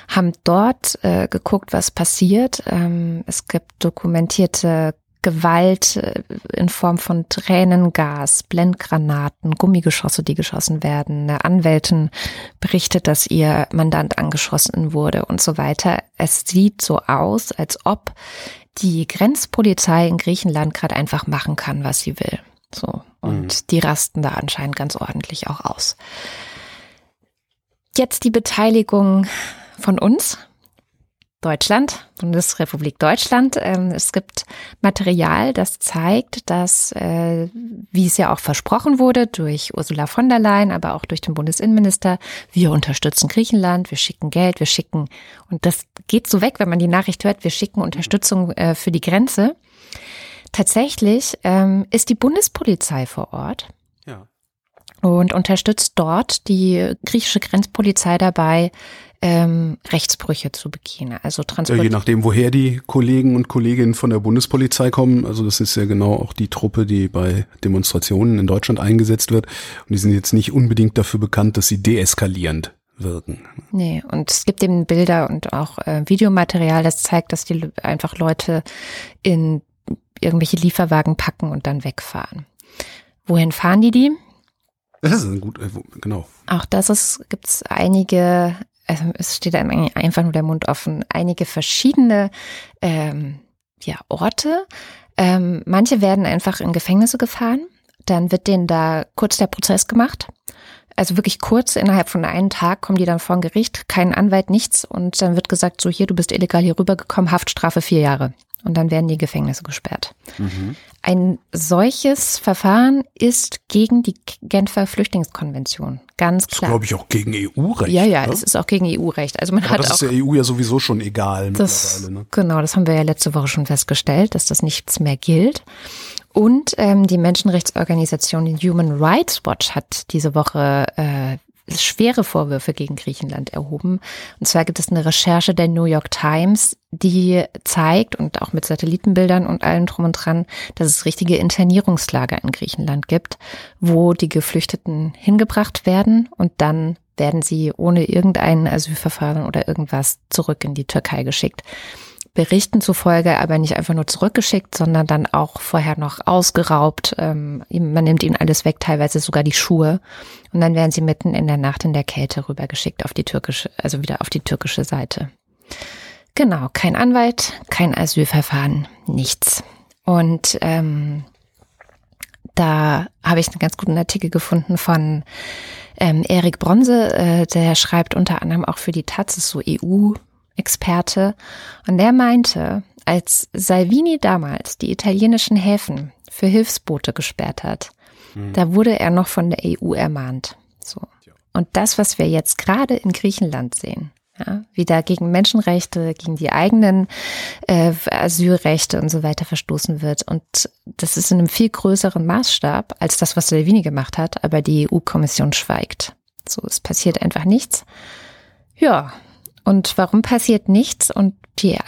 haben dort äh, geguckt, was passiert. Ähm, es gibt dokumentierte Gewalt äh, in Form von Tränengas, Blendgranaten, Gummigeschosse, die geschossen werden. Eine Anwältin berichtet, dass ihr Mandant angeschossen wurde und so weiter. Es sieht so aus, als ob die Grenzpolizei in Griechenland gerade einfach machen kann, was sie will. So. Und mhm. die rasten da anscheinend ganz ordentlich auch aus. Jetzt die Beteiligung von uns. Deutschland, Bundesrepublik Deutschland. Ähm, es gibt Material, das zeigt, dass, äh, wie es ja auch versprochen wurde durch Ursula von der Leyen, aber auch durch den Bundesinnenminister, wir unterstützen Griechenland, wir schicken Geld, wir schicken, und das geht so weg, wenn man die Nachricht hört, wir schicken Unterstützung äh, für die Grenze. Tatsächlich ähm, ist die Bundespolizei vor Ort und unterstützt dort die griechische Grenzpolizei dabei, ähm, Rechtsbrüche zu begehen. Also Transport. Ja, je nachdem, woher die Kollegen und Kolleginnen von der Bundespolizei kommen. Also das ist ja genau auch die Truppe, die bei Demonstrationen in Deutschland eingesetzt wird. Und die sind jetzt nicht unbedingt dafür bekannt, dass sie deeskalierend wirken. Nee, und es gibt eben Bilder und auch äh, Videomaterial, das zeigt, dass die einfach Leute in irgendwelche Lieferwagen packen und dann wegfahren. Wohin fahren die die? Das ist ein gut, äh, genau. Auch das ist, gibt's einige, also es steht einem einfach nur der Mund offen, einige verschiedene ähm, ja, Orte. Ähm, manche werden einfach in Gefängnisse gefahren, dann wird denen da kurz der Prozess gemacht. Also wirklich kurz, innerhalb von einem Tag kommen die dann vor ein Gericht, kein Anwalt, nichts. Und dann wird gesagt, so hier, du bist illegal hier rübergekommen, Haftstrafe vier Jahre und dann werden die Gefängnisse gesperrt. Mhm. Ein solches Verfahren ist gegen die Genfer Flüchtlingskonvention. Ganz klar. Das glaube ich auch gegen EU-Recht. Ja, ja, ne? es ist auch gegen EU-Recht. Also man Aber hat das auch, ist der EU ja sowieso schon egal das, mittlerweile. Ne? Genau, das haben wir ja letzte Woche schon festgestellt, dass das nichts mehr gilt. Und ähm, die Menschenrechtsorganisation Human Rights Watch hat diese Woche äh, schwere Vorwürfe gegen Griechenland erhoben. Und zwar gibt es eine Recherche der New York Times, die zeigt und auch mit Satellitenbildern und allem drum und dran, dass es richtige Internierungslager in Griechenland gibt, wo die Geflüchteten hingebracht werden und dann werden sie ohne irgendein Asylverfahren oder irgendwas zurück in die Türkei geschickt. Berichten zufolge aber nicht einfach nur zurückgeschickt, sondern dann auch vorher noch ausgeraubt. Ähm, man nimmt ihnen alles weg, teilweise sogar die Schuhe. Und dann werden sie mitten in der Nacht in der Kälte rübergeschickt auf die türkische, also wieder auf die türkische Seite. Genau, kein Anwalt, kein Asylverfahren, nichts. Und ähm, da habe ich einen ganz guten Artikel gefunden von ähm, Erik Bronze, äh, der schreibt unter anderem auch für die Taz, ist so EU Experte. Und der meinte, als Salvini damals die italienischen Häfen für Hilfsboote gesperrt hat, mhm. da wurde er noch von der EU ermahnt. So. Und das, was wir jetzt gerade in Griechenland sehen, ja, wie da gegen Menschenrechte, gegen die eigenen äh, Asylrechte und so weiter verstoßen wird. Und das ist in einem viel größeren Maßstab als das, was Salvini gemacht hat, aber die EU-Kommission schweigt. So, es passiert einfach nichts. Ja, und warum passiert nichts? Und die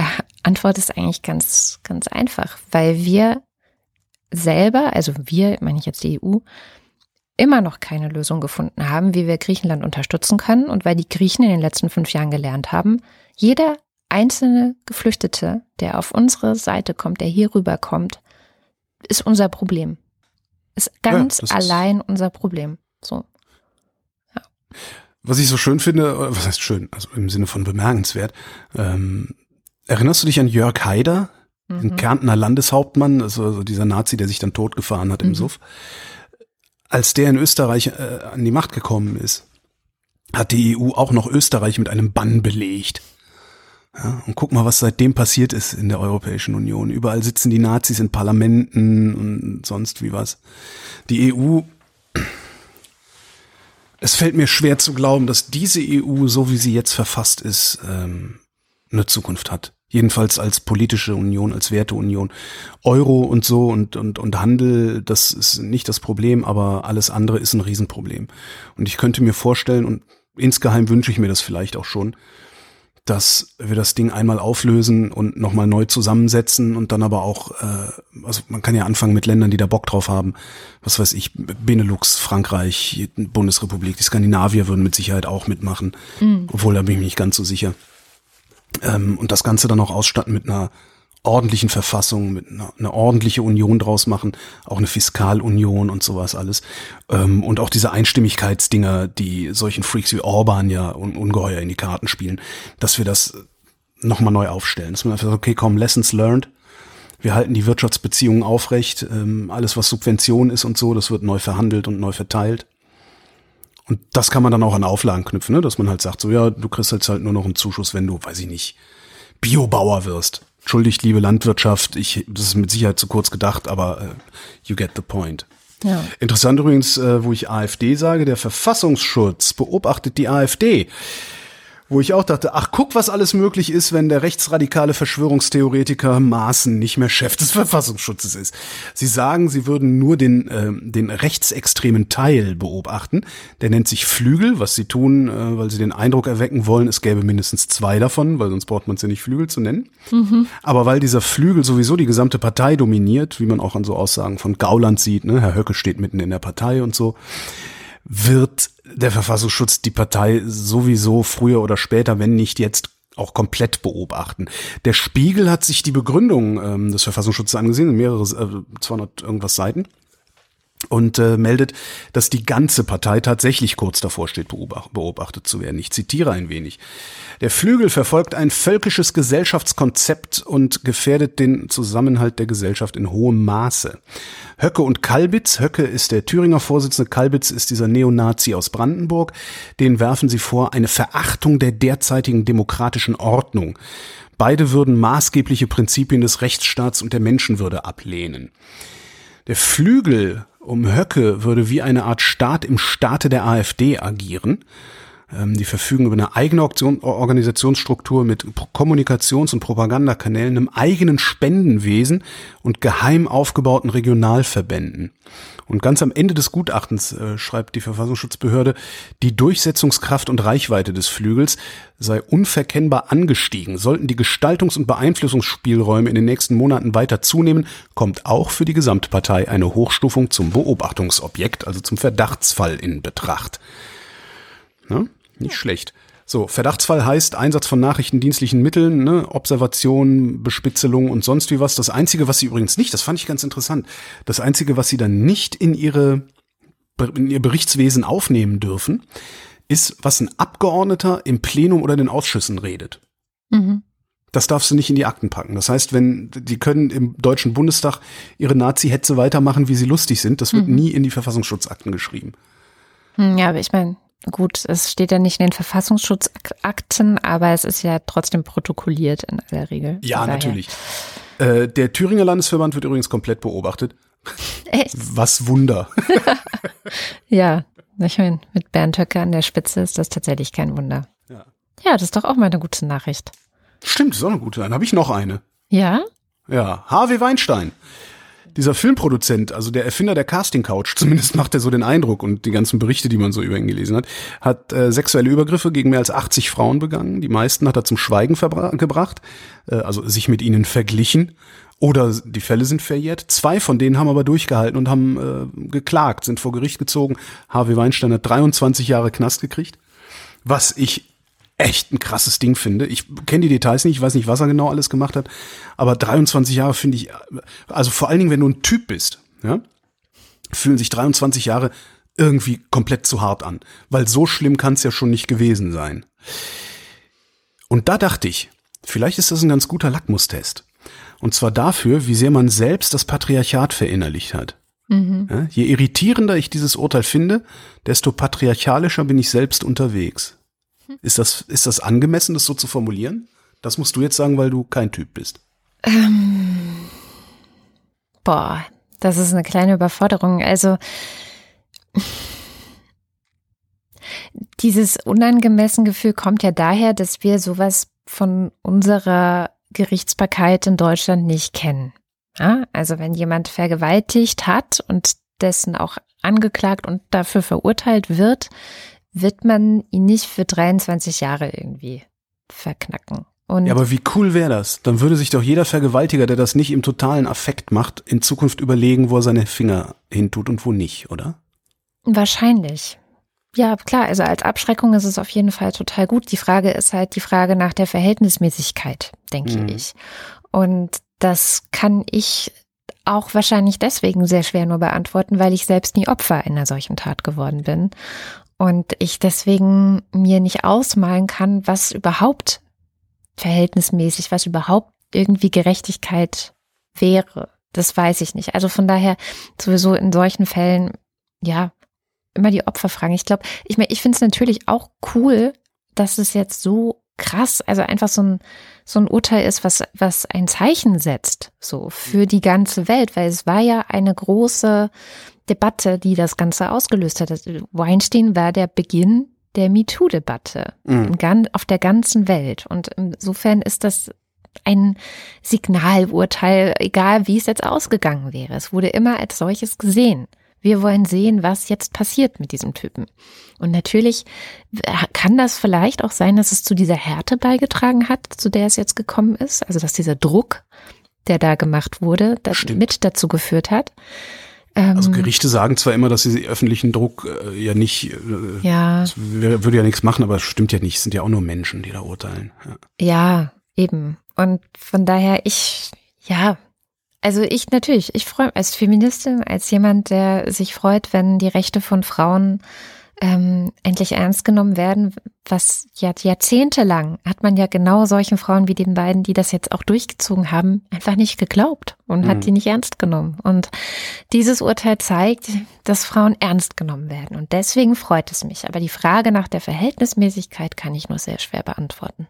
Antwort ist eigentlich ganz, ganz einfach, weil wir selber, also wir, meine ich jetzt die EU, immer noch keine Lösung gefunden haben, wie wir Griechenland unterstützen können und weil die Griechen in den letzten fünf Jahren gelernt haben, jeder einzelne Geflüchtete, der auf unsere Seite kommt, der hier rüberkommt, ist unser Problem. Ist ganz ja, allein unser Problem. So. Ja. Was ich so schön finde, was heißt schön, also im Sinne von bemerkenswert, ähm, erinnerst du dich an Jörg Haider, ein Kärntner Landeshauptmann, also, also dieser Nazi, der sich dann totgefahren hat im Suff, als der in Österreich äh, an die Macht gekommen ist, hat die EU auch noch Österreich mit einem Bann belegt. Ja, und guck mal, was seitdem passiert ist in der Europäischen Union. Überall sitzen die Nazis in Parlamenten und sonst wie was. Die EU, es fällt mir schwer zu glauben, dass diese EU, so wie sie jetzt verfasst ist, ähm, eine Zukunft hat. Jedenfalls als politische Union, als Werteunion. Euro und so und, und, und Handel, das ist nicht das Problem, aber alles andere ist ein Riesenproblem. Und ich könnte mir vorstellen, und insgeheim wünsche ich mir das vielleicht auch schon, dass wir das Ding einmal auflösen und nochmal neu zusammensetzen und dann aber auch, äh, also man kann ja anfangen mit Ländern, die da Bock drauf haben. Was weiß ich, Benelux, Frankreich, Bundesrepublik, die Skandinavier würden mit Sicherheit auch mitmachen, mhm. obwohl da bin ich nicht ganz so sicher. Ähm, und das Ganze dann auch ausstatten mit einer ordentlichen Verfassung, mit einer, einer ordentliche Union draus machen, auch eine Fiskalunion und sowas alles. Ähm, und auch diese Einstimmigkeitsdinger, die solchen Freaks wie Orban ja un ungeheuer in die Karten spielen, dass wir das nochmal neu aufstellen. Dass man einfach sagt, okay, komm, Lessons learned. Wir halten die Wirtschaftsbeziehungen aufrecht. Ähm, alles, was Subvention ist und so, das wird neu verhandelt und neu verteilt. Und das kann man dann auch an Auflagen knüpfen, ne? dass man halt sagt, so ja, du kriegst jetzt halt nur noch einen Zuschuss, wenn du, weiß ich nicht, Biobauer wirst. Entschuldigt, liebe Landwirtschaft, ich, das ist mit Sicherheit zu kurz gedacht, aber äh, you get the point. Ja. Interessant übrigens, äh, wo ich AfD sage, der Verfassungsschutz beobachtet die AfD wo ich auch dachte, ach guck, was alles möglich ist, wenn der rechtsradikale Verschwörungstheoretiker Maaßen nicht mehr Chef des Verfassungsschutzes ist. Sie sagen, sie würden nur den, äh, den rechtsextremen Teil beobachten. Der nennt sich Flügel, was sie tun, äh, weil sie den Eindruck erwecken wollen, es gäbe mindestens zwei davon, weil sonst braucht man es ja nicht Flügel zu nennen. Mhm. Aber weil dieser Flügel sowieso die gesamte Partei dominiert, wie man auch an so Aussagen von Gauland sieht, ne, Herr Höcke steht mitten in der Partei und so, wird der Verfassungsschutz die Partei sowieso früher oder später, wenn nicht jetzt, auch komplett beobachten. Der Spiegel hat sich die Begründung ähm, des Verfassungsschutzes angesehen, mehrere, äh, 200 irgendwas Seiten und äh, meldet, dass die ganze Partei tatsächlich kurz davor steht, beobachtet zu werden. Ich zitiere ein wenig. Der Flügel verfolgt ein völkisches Gesellschaftskonzept und gefährdet den Zusammenhalt der Gesellschaft in hohem Maße. Höcke und Kalbitz, Höcke ist der Thüringer Vorsitzende, Kalbitz ist dieser Neonazi aus Brandenburg, den werfen sie vor, eine Verachtung der derzeitigen demokratischen Ordnung. Beide würden maßgebliche Prinzipien des Rechtsstaats und der Menschenwürde ablehnen. Der Flügel um Höcke würde wie eine Art Staat im Staate der AfD agieren. Ähm, die verfügen über eine eigene Organisationsstruktur mit Kommunikations- und Propagandakanälen, einem eigenen Spendenwesen und geheim aufgebauten Regionalverbänden. Und ganz am Ende des Gutachtens äh, schreibt die Verfassungsschutzbehörde, die Durchsetzungskraft und Reichweite des Flügels sei unverkennbar angestiegen. Sollten die Gestaltungs- und Beeinflussungsspielräume in den nächsten Monaten weiter zunehmen, kommt auch für die Gesamtpartei eine Hochstufung zum Beobachtungsobjekt, also zum Verdachtsfall in Betracht. Ne? Nicht schlecht. So, Verdachtsfall heißt Einsatz von nachrichtendienstlichen Mitteln, ne, Observation, Bespitzelung und sonst wie was. Das Einzige, was sie übrigens nicht, das fand ich ganz interessant, das Einzige, was sie dann nicht in ihre in ihr Berichtswesen aufnehmen dürfen, ist, was ein Abgeordneter im Plenum oder den Ausschüssen redet. Mhm. Das darfst du nicht in die Akten packen. Das heißt, wenn die können im Deutschen Bundestag ihre Nazi-Hetze weitermachen, wie sie lustig sind, das wird mhm. nie in die Verfassungsschutzakten geschrieben. Hm, ja, aber ich meine, Gut, es steht ja nicht in den Verfassungsschutzakten, aber es ist ja trotzdem protokolliert in aller Regel. Ja, natürlich. Äh, der Thüringer Landesverband wird übrigens komplett beobachtet. Echt? Was Wunder. ja, ich meine, mit Bernd Höcke an der Spitze ist das tatsächlich kein Wunder. Ja. Ja, das ist doch auch mal eine gute Nachricht. Stimmt, das ist auch eine gute. Dann habe ich noch eine. Ja? Ja, Harvey Weinstein dieser Filmproduzent, also der Erfinder der Casting Couch, zumindest macht er so den Eindruck und die ganzen Berichte, die man so über ihn gelesen hat, hat äh, sexuelle Übergriffe gegen mehr als 80 Frauen begangen. Die meisten hat er zum Schweigen gebracht, äh, also sich mit ihnen verglichen. Oder die Fälle sind verjährt. Zwei von denen haben aber durchgehalten und haben äh, geklagt, sind vor Gericht gezogen. Harvey Weinstein hat 23 Jahre Knast gekriegt. Was ich echt ein krasses Ding finde. Ich kenne die Details nicht, ich weiß nicht, was er genau alles gemacht hat, aber 23 Jahre finde ich, also vor allen Dingen, wenn du ein Typ bist, ja, fühlen sich 23 Jahre irgendwie komplett zu hart an, weil so schlimm kann es ja schon nicht gewesen sein. Und da dachte ich, vielleicht ist das ein ganz guter Lackmustest. Und zwar dafür, wie sehr man selbst das Patriarchat verinnerlicht hat. Mhm. Ja, je irritierender ich dieses Urteil finde, desto patriarchalischer bin ich selbst unterwegs. Ist das, ist das angemessen, das so zu formulieren? Das musst du jetzt sagen, weil du kein Typ bist. Boah, das ist eine kleine Überforderung. Also dieses unangemessen Gefühl kommt ja daher, dass wir sowas von unserer Gerichtsbarkeit in Deutschland nicht kennen. Ja, also wenn jemand vergewaltigt hat und dessen auch angeklagt und dafür verurteilt wird, wird man ihn nicht für 23 Jahre irgendwie verknacken. Und Ja, aber wie cool wäre das? Dann würde sich doch jeder Vergewaltiger, der das nicht im totalen Affekt macht, in Zukunft überlegen, wo er seine Finger hintut und wo nicht, oder? Wahrscheinlich. Ja, klar, also als Abschreckung ist es auf jeden Fall total gut. Die Frage ist halt die Frage nach der Verhältnismäßigkeit, denke Mhm. ich. Und das kann ich auch wahrscheinlich deswegen sehr schwer nur beantworten, weil ich selbst nie Opfer einer solchen Tat geworden bin. Und ich deswegen mir nicht ausmalen kann, was überhaupt verhältnismäßig, was überhaupt irgendwie Gerechtigkeit wäre. Das weiß ich nicht. Also von daher sowieso in solchen Fällen, ja, immer die Opfer fragen. Ich glaube, ich meine, ich finde es natürlich auch cool, dass es jetzt so krass, also einfach so ein, so ein Urteil ist, was, was ein Zeichen setzt, so für die ganze Welt, weil es war ja eine große Debatte, die das Ganze ausgelöst hat. Weinstein war der Beginn der MeToo-Debatte Mhm. auf der ganzen Welt. Und insofern ist das ein Signalurteil, egal wie es jetzt ausgegangen wäre. Es wurde immer als solches gesehen. Wir wollen sehen, was jetzt passiert mit diesem Typen. Und natürlich kann das vielleicht auch sein, dass es zu dieser Härte beigetragen hat, zu der es jetzt gekommen ist. Also dass dieser Druck, der da gemacht wurde, das Stimmt. mit dazu geführt hat. Ähm, Also Gerichte sagen zwar immer, dass sie öffentlichen Druck äh, ja nicht, äh, ja. würde ja nichts machen, aber es stimmt ja nicht. Es sind ja auch nur Menschen, die da urteilen. Ja. Ja, eben. Und von daher, ich, ja, also ich natürlich, ich freue als Feministin, als jemand, der sich freut, wenn die Rechte von Frauen ähm, endlich ernst genommen werden, was ja jahrzehntelang hat man ja genau solchen Frauen wie den beiden, die das jetzt auch durchgezogen haben, einfach nicht geglaubt und Mhm. hat die nicht ernst genommen. Und dieses Urteil zeigt, dass Frauen ernst genommen werden. Und deswegen freut es mich. Aber die Frage nach der Verhältnismäßigkeit kann ich nur sehr schwer beantworten.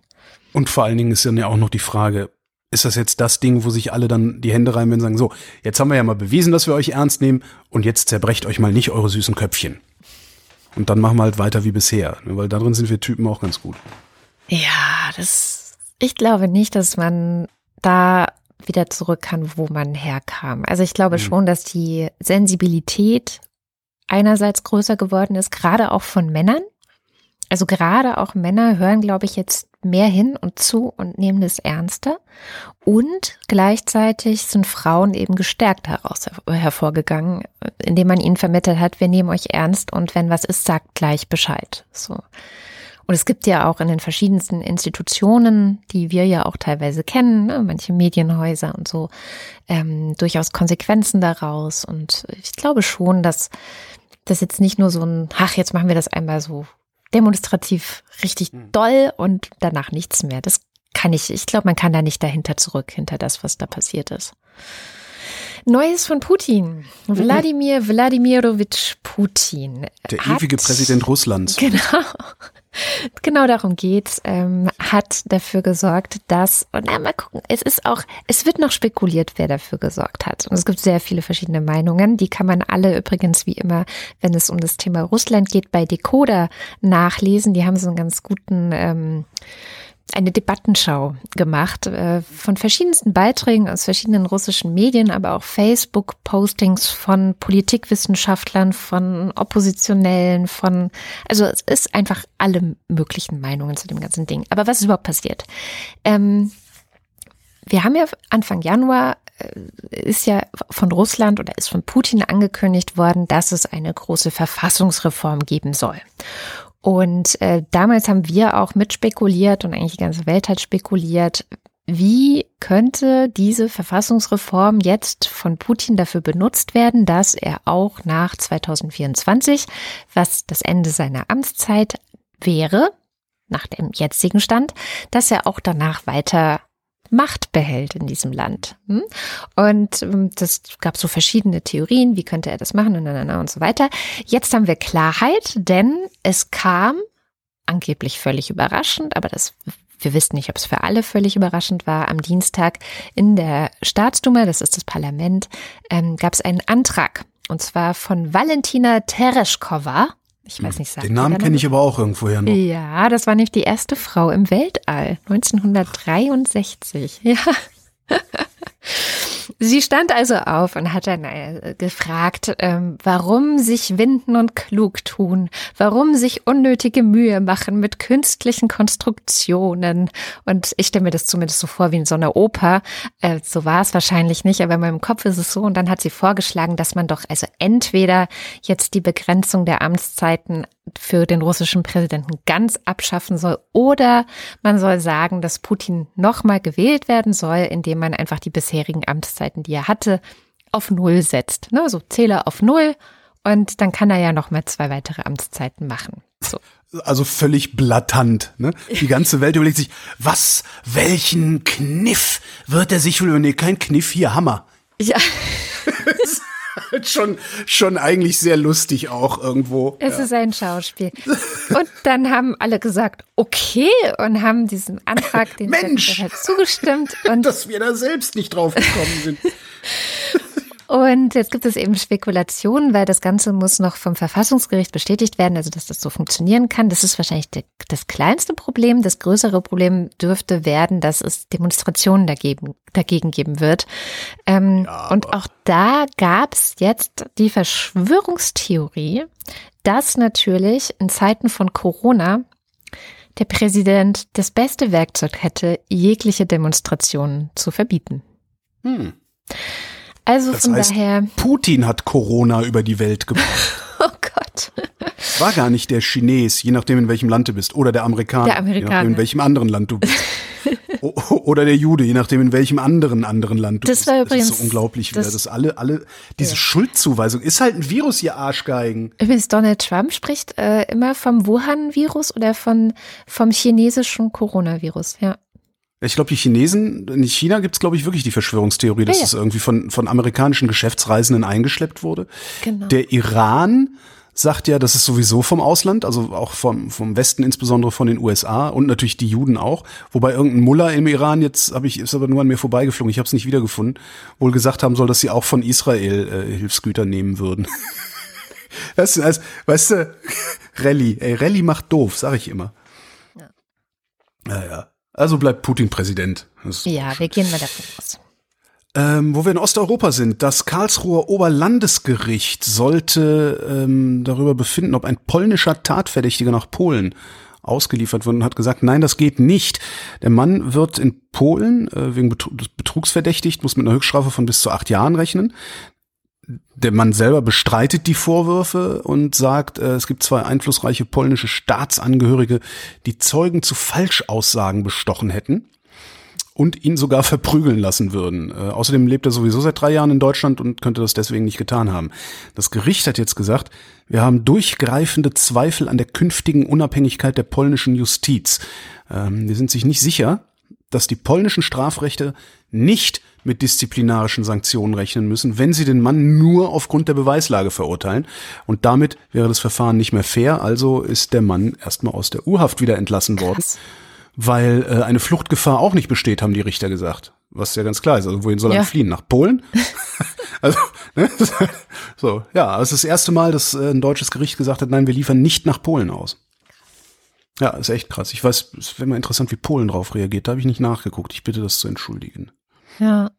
Und vor allen Dingen ist dann ja auch noch die Frage, ist das jetzt das Ding, wo sich alle dann die Hände reiben und sagen, so, jetzt haben wir ja mal bewiesen, dass wir euch ernst nehmen und jetzt zerbrecht euch mal nicht eure süßen Köpfchen. Und dann machen wir halt weiter wie bisher, weil darin sind wir Typen auch ganz gut. Ja, das, ich glaube nicht, dass man da wieder zurück kann, wo man herkam. Also ich glaube Mhm. schon, dass die Sensibilität einerseits größer geworden ist, gerade auch von Männern. Also gerade auch Männer hören, glaube ich, jetzt mehr hin und zu und nehmen das ernster. Und gleichzeitig sind Frauen eben gestärkt heraus hervorgegangen, indem man ihnen vermittelt hat, wir nehmen euch ernst und wenn was ist, sagt gleich Bescheid. So. Und es gibt ja auch in den verschiedensten Institutionen, die wir ja auch teilweise kennen, ne, manche Medienhäuser und so, ähm, durchaus Konsequenzen daraus. Und ich glaube schon, dass das jetzt nicht nur so ein, ach, jetzt machen wir das einmal so demonstrativ richtig doll und danach nichts mehr. Das kann ich, ich glaube, man kann da nicht dahinter zurück, hinter das, was da passiert ist. Neues von Putin. Wladimir Wladimirovich Putin. Der hat- ewige Präsident Russlands. Genau. Genau darum geht's. Ähm, hat dafür gesorgt, dass, und na, mal gucken, es ist auch, es wird noch spekuliert, wer dafür gesorgt hat. Und es gibt sehr viele verschiedene Meinungen. Die kann man alle übrigens wie immer, wenn es um das Thema Russland geht, bei Decoder nachlesen. Die haben so einen ganz guten, ähm, eine Debattenschau gemacht äh, von verschiedensten Beiträgen aus verschiedenen russischen Medien, aber auch Facebook-Postings von Politikwissenschaftlern, von Oppositionellen, von, also es ist einfach alle möglichen Meinungen zu dem ganzen Ding. Aber was ist überhaupt passiert? Ähm, wir haben ja Anfang Januar äh, ist ja von Russland oder ist von Putin angekündigt worden, dass es eine große Verfassungsreform geben soll. Und äh, damals haben wir auch mitspekuliert und eigentlich die ganze Welt hat spekuliert, wie könnte diese Verfassungsreform jetzt von Putin dafür benutzt werden, dass er auch nach 2024, was das Ende seiner Amtszeit wäre, nach dem jetzigen Stand, dass er auch danach weiter Macht behält in diesem Land. Hm? Und ähm, das gab so verschiedene Theorien, wie könnte er das machen und, und so weiter. Jetzt haben wir Klarheit, denn es kam angeblich völlig überraschend, aber das wir wissen nicht, ob es für alle völlig überraschend war. Am Dienstag in der Staatsduma, das ist das Parlament, ähm, gab es einen Antrag. Und zwar von Valentina Tereshkova. Ich weiß nicht, sagt Den Namen kenne ich aber auch irgendwoher noch. Ja, das war nämlich die erste Frau im Weltall. 1963. Ja. Sie stand also auf und hat dann äh, gefragt, ähm, warum sich winden und klug tun, warum sich unnötige Mühe machen mit künstlichen Konstruktionen. Und ich stelle mir das zumindest so vor wie in so einer Oper. Äh, so war es wahrscheinlich nicht, aber in meinem Kopf ist es so. Und dann hat sie vorgeschlagen, dass man doch also entweder jetzt die Begrenzung der Amtszeiten für den russischen Präsidenten ganz abschaffen soll oder man soll sagen, dass Putin nochmal gewählt werden soll, indem man einfach die bisherigen Amtszeiten, die er hatte, auf Null setzt. Ne? So Zähler auf Null und dann kann er ja nochmal zwei weitere Amtszeiten machen. So. Also völlig blatant. Ne? Die ganze Welt überlegt sich, was, welchen Kniff wird er sich wohl, nee, kein Kniff, hier, Hammer. Ja. schon, schon eigentlich sehr lustig auch irgendwo. Es ja. ist ein Schauspiel. Und dann haben alle gesagt, okay, und haben diesen Antrag, den Mensch, halt zugestimmt. Und dass wir da selbst nicht drauf gekommen sind. Und jetzt gibt es eben Spekulationen, weil das Ganze muss noch vom Verfassungsgericht bestätigt werden, also dass das so funktionieren kann. Das ist wahrscheinlich das kleinste Problem. Das größere Problem dürfte werden, dass es Demonstrationen dagegen, dagegen geben wird. Ähm, ja, und auch da gab es jetzt die Verschwörungstheorie, dass natürlich in Zeiten von Corona der Präsident das beste Werkzeug hätte, jegliche Demonstrationen zu verbieten. Hm. Also das von heißt, daher. Putin hat Corona über die Welt gebracht. oh Gott. War gar nicht der Chines, je nachdem in welchem Land du bist, oder der Amerikaner, der Amerikaner. je nachdem in welchem anderen Land du bist. oder der Jude, je nachdem in welchem anderen anderen Land du das bist. War übrigens, das ist so unglaublich, das, das alle, alle, diese ja. Schuldzuweisung ist halt ein Virus, ihr Arschgeigen. Übrigens, Donald Trump spricht äh, immer vom Wuhan-Virus oder von, vom chinesischen Coronavirus, ja. Ich glaube, die Chinesen, in China gibt's es, glaube ich, wirklich die Verschwörungstheorie, dass ja, ja. es irgendwie von, von amerikanischen Geschäftsreisenden eingeschleppt wurde. Genau. Der Iran sagt ja, das ist sowieso vom Ausland, also auch vom, vom Westen, insbesondere von den USA und natürlich die Juden auch. Wobei irgendein Mullah im Iran, jetzt habe ich, ist aber nur an mir vorbeigeflogen, ich habe es nicht wiedergefunden, wohl gesagt haben soll, dass sie auch von Israel äh, Hilfsgüter nehmen würden. das ist, also, weißt du, Rallye, ey, Rallye macht doof, sag ich immer. Ja. Naja. Also bleibt Putin Präsident. Ja, wir gehen mal davon aus. Ähm, wo wir in Osteuropa sind, das Karlsruher Oberlandesgericht sollte ähm, darüber befinden, ob ein polnischer Tatverdächtiger nach Polen ausgeliefert wird und hat gesagt, nein, das geht nicht. Der Mann wird in Polen äh, wegen Betrugs verdächtigt, muss mit einer Höchststrafe von bis zu acht Jahren rechnen der Mann selber bestreitet die Vorwürfe und sagt, äh, es gibt zwei einflussreiche polnische Staatsangehörige, die Zeugen zu Falschaussagen bestochen hätten und ihn sogar verprügeln lassen würden. Äh, außerdem lebt er sowieso seit drei Jahren in Deutschland und könnte das deswegen nicht getan haben. Das Gericht hat jetzt gesagt, wir haben durchgreifende Zweifel an der künftigen Unabhängigkeit der polnischen Justiz. Ähm, wir sind sich nicht sicher, dass die polnischen Strafrechte nicht mit disziplinarischen Sanktionen rechnen müssen, wenn sie den Mann nur aufgrund der Beweislage verurteilen. Und damit wäre das Verfahren nicht mehr fair. Also ist der Mann erstmal aus der Urhaft wieder entlassen worden, Krass. weil äh, eine Fluchtgefahr auch nicht besteht, haben die Richter gesagt. Was ja ganz klar ist. Also wohin soll er ja. fliehen? Nach Polen? also, ne? so, ja, es ist das erste Mal, dass äh, ein deutsches Gericht gesagt hat, nein, wir liefern nicht nach Polen aus. Ja, ist echt krass. Ich weiß, es wäre mal interessant, wie Polen drauf reagiert. Da habe ich nicht nachgeguckt. Ich bitte das zu entschuldigen. Ja.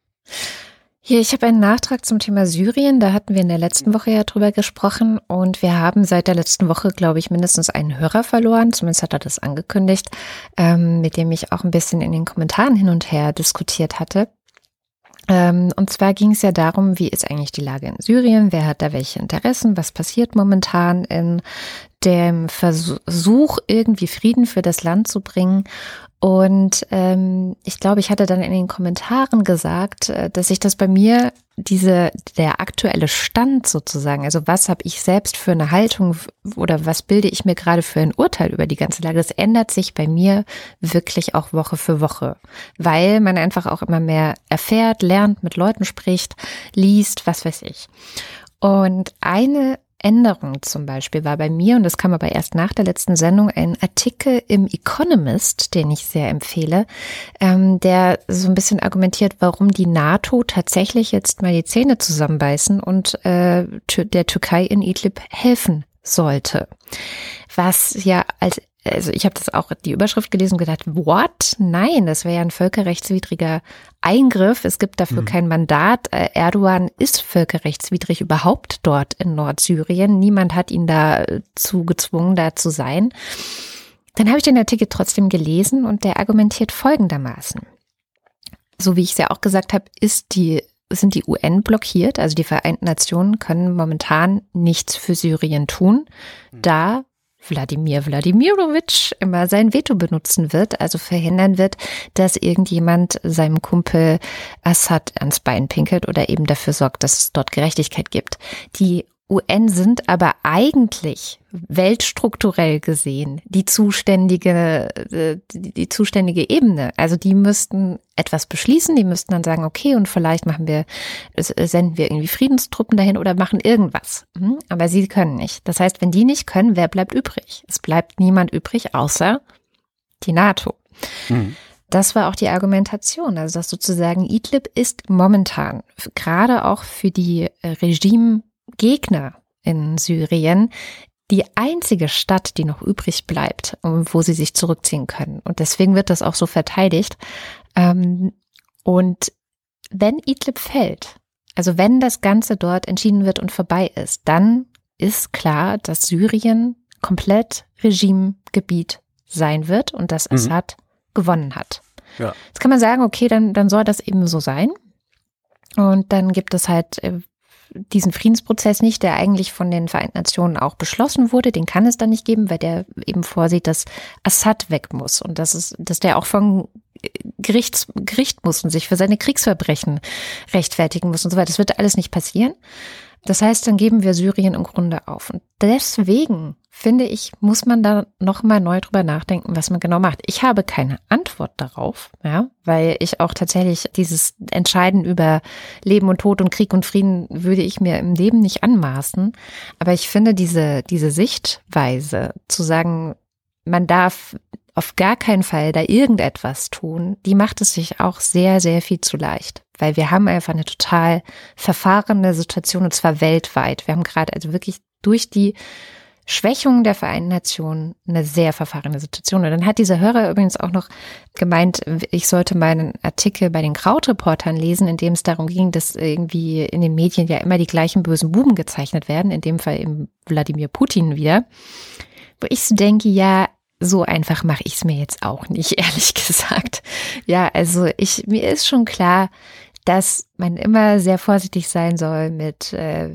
Hier, ich habe einen Nachtrag zum Thema Syrien. Da hatten wir in der letzten Woche ja drüber gesprochen und wir haben seit der letzten Woche, glaube ich, mindestens einen Hörer verloren. Zumindest hat er das angekündigt, ähm, mit dem ich auch ein bisschen in den Kommentaren hin und her diskutiert hatte. Ähm, und zwar ging es ja darum, wie ist eigentlich die Lage in Syrien? Wer hat da welche Interessen? Was passiert momentan in dem Versuch, irgendwie Frieden für das Land zu bringen. Und ähm, ich glaube, ich hatte dann in den Kommentaren gesagt, äh, dass sich das bei mir diese der aktuelle Stand sozusagen, also was habe ich selbst für eine Haltung oder was bilde ich mir gerade für ein Urteil über die ganze Lage, das ändert sich bei mir wirklich auch Woche für Woche, weil man einfach auch immer mehr erfährt, lernt, mit Leuten spricht, liest, was weiß ich. Und eine Änderung zum Beispiel war bei mir, und das kam aber erst nach der letzten Sendung, ein Artikel im Economist, den ich sehr empfehle, ähm, der so ein bisschen argumentiert, warum die NATO tatsächlich jetzt mal die Zähne zusammenbeißen und äh, der Türkei in Idlib helfen sollte. Was ja als also ich habe das auch die Überschrift gelesen und gedacht, what? Nein, das wäre ja ein völkerrechtswidriger Eingriff. Es gibt dafür mhm. kein Mandat. Äh, Erdogan ist völkerrechtswidrig überhaupt dort in Nordsyrien. Niemand hat ihn dazu gezwungen, da zu sein. Dann habe ich den Artikel trotzdem gelesen und der argumentiert folgendermaßen. So wie ich es ja auch gesagt habe, ist die sind die UN blockiert, also die Vereinten Nationen können momentan nichts für Syrien tun, mhm. da Wladimir Wladimirovich immer sein Veto benutzen wird, also verhindern wird, dass irgendjemand seinem Kumpel Assad ans Bein pinkelt oder eben dafür sorgt, dass es dort Gerechtigkeit gibt. Die UN sind aber eigentlich weltstrukturell gesehen die zuständige, äh, die, zuständige Ebene. Also die müssten etwas beschließen, die müssten dann sagen, okay, und vielleicht machen wir, senden wir irgendwie Friedenstruppen dahin oder machen irgendwas. Mhm, aber sie können nicht. Das heißt, wenn die nicht können, wer bleibt übrig? Es bleibt niemand übrig, außer die NATO. Mhm. Das war auch die Argumentation, also dass sozusagen Idlib ist momentan gerade auch für die Regime Gegner in Syrien die einzige Stadt, die noch übrig bleibt, wo sie sich zurückziehen können. Und deswegen wird das auch so verteidigt. Ähm, und wenn Idlib fällt, also wenn das Ganze dort entschieden wird und vorbei ist, dann ist klar, dass Syrien komplett Regimegebiet sein wird und dass mhm. Assad gewonnen hat. Ja. Jetzt kann man sagen, okay, dann, dann soll das eben so sein. Und dann gibt es halt äh, diesen Friedensprozess nicht, der eigentlich von den Vereinten Nationen auch beschlossen wurde, den kann es dann nicht geben, weil der eben vorsieht, dass Assad weg muss und dass es, dass der auch von Gerichts, Gericht muss und sich für seine Kriegsverbrechen rechtfertigen muss und so weiter. Das wird alles nicht passieren. Das heißt, dann geben wir Syrien im Grunde auf. Und deswegen finde ich, muss man da nochmal neu drüber nachdenken, was man genau macht. Ich habe keine Antwort darauf, ja, weil ich auch tatsächlich dieses Entscheiden über Leben und Tod und Krieg und Frieden würde ich mir im Leben nicht anmaßen. Aber ich finde diese, diese Sichtweise zu sagen, man darf auf gar keinen Fall da irgendetwas tun, die macht es sich auch sehr, sehr viel zu leicht. Weil wir haben einfach eine total verfahrene Situation und zwar weltweit. Wir haben gerade also wirklich durch die Schwächung der Vereinten Nationen eine sehr verfahrene Situation. Und dann hat dieser Hörer übrigens auch noch gemeint, ich sollte meinen Artikel bei den Krautreportern lesen, in dem es darum ging, dass irgendwie in den Medien ja immer die gleichen bösen Buben gezeichnet werden, in dem Fall eben Wladimir Putin wieder. Wo ich so denke, ja, so einfach mache ich es mir jetzt auch nicht, ehrlich gesagt. Ja, also ich, mir ist schon klar, dass man immer sehr vorsichtig sein soll mit äh,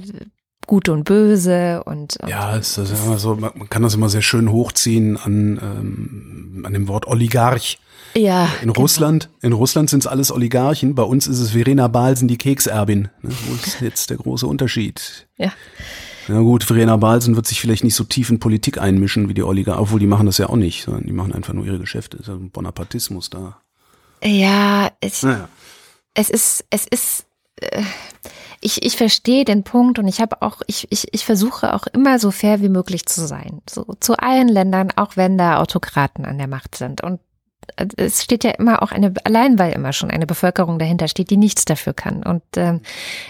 Gut und Böse und, und ja, es ist immer so, man kann das immer sehr schön hochziehen an ähm, an dem Wort Oligarch. Ja. In genau. Russland, in Russland sind es alles Oligarchen. Bei uns ist es Verena Balsen, die Kekserbin. Ne? Wo ist jetzt der große Unterschied? Ja. Na gut, Verena Balsen wird sich vielleicht nicht so tief in Politik einmischen wie die Oligarchen, obwohl die machen das ja auch nicht, sondern die machen einfach nur ihre Geschäfte. Ist ja ein Bonapartismus da. Ja, es, naja. es ist, es ist, äh, ich, ich verstehe den Punkt und ich habe auch, ich, ich, ich versuche auch immer so fair wie möglich zu sein. So zu allen Ländern, auch wenn da Autokraten an der Macht sind. Und es steht ja immer auch eine, allein weil immer schon eine Bevölkerung dahinter steht, die nichts dafür kann. Und ähm,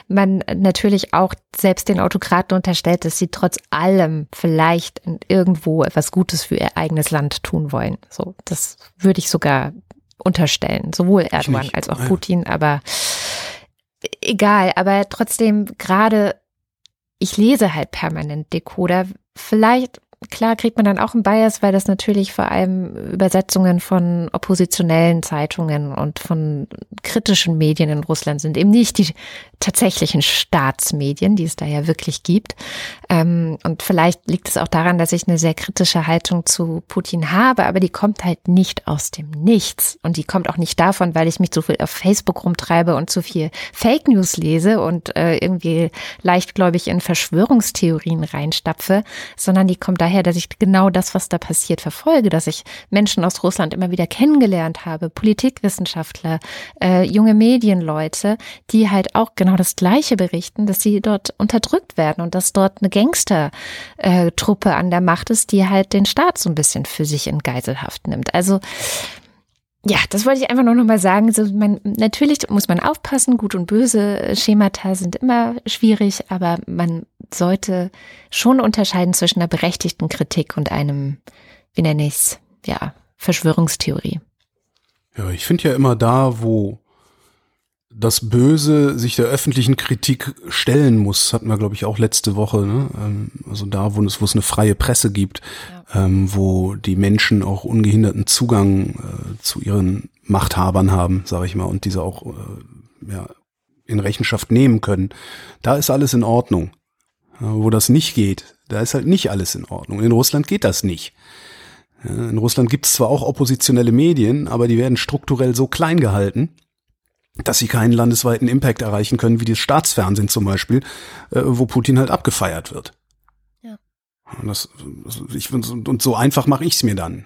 man natürlich auch selbst den Autokraten unterstellt, dass sie trotz allem vielleicht irgendwo etwas Gutes für ihr eigenes Land tun wollen. So, das würde ich sogar unterstellen, sowohl Erdogan als auch Putin, aber egal, aber trotzdem gerade, ich lese halt permanent Decoder. Vielleicht klar kriegt man dann auch einen Bias, weil das natürlich vor allem Übersetzungen von oppositionellen Zeitungen und von kritischen Medien in Russland sind, eben nicht die tatsächlichen Staatsmedien, die es da ja wirklich gibt. Ähm, und vielleicht liegt es auch daran, dass ich eine sehr kritische Haltung zu Putin habe, aber die kommt halt nicht aus dem Nichts. Und die kommt auch nicht davon, weil ich mich so viel auf Facebook rumtreibe und zu viel Fake News lese und äh, irgendwie leichtgläubig in Verschwörungstheorien reinstapfe, sondern die kommt daher, dass ich genau das, was da passiert, verfolge, dass ich Menschen aus Russland immer wieder kennengelernt habe, Politikwissenschaftler, äh, junge Medienleute, die halt auch genau das Gleiche berichten, dass sie dort unterdrückt werden und dass dort eine Gangster-Truppe an der Macht ist, die halt den Staat so ein bisschen für sich in Geiselhaft nimmt. Also ja, das wollte ich einfach nur noch mal sagen. Also man, natürlich muss man aufpassen, gut und böse Schemata sind immer schwierig, aber man sollte schon unterscheiden zwischen einer berechtigten Kritik und einem, wie nenne ich es, ja, Verschwörungstheorie. Ja, ich finde ja immer da, wo das Böse sich der öffentlichen Kritik stellen muss, hatten wir, glaube ich, auch letzte Woche. Ne? Ähm, also da, wo es, wo es eine freie Presse gibt, ja. ähm, wo die Menschen auch ungehinderten Zugang äh, zu ihren Machthabern haben, sage ich mal, und diese auch äh, ja, in Rechenschaft nehmen können. Da ist alles in Ordnung. Ja, wo das nicht geht, da ist halt nicht alles in Ordnung. In Russland geht das nicht. in Russland gibt es zwar auch oppositionelle Medien, aber die werden strukturell so klein gehalten, dass sie keinen landesweiten Impact erreichen können, wie das Staatsfernsehen zum Beispiel, äh, wo Putin halt abgefeiert wird. Ja. Und, das, ich, und so einfach mache ich es mir dann.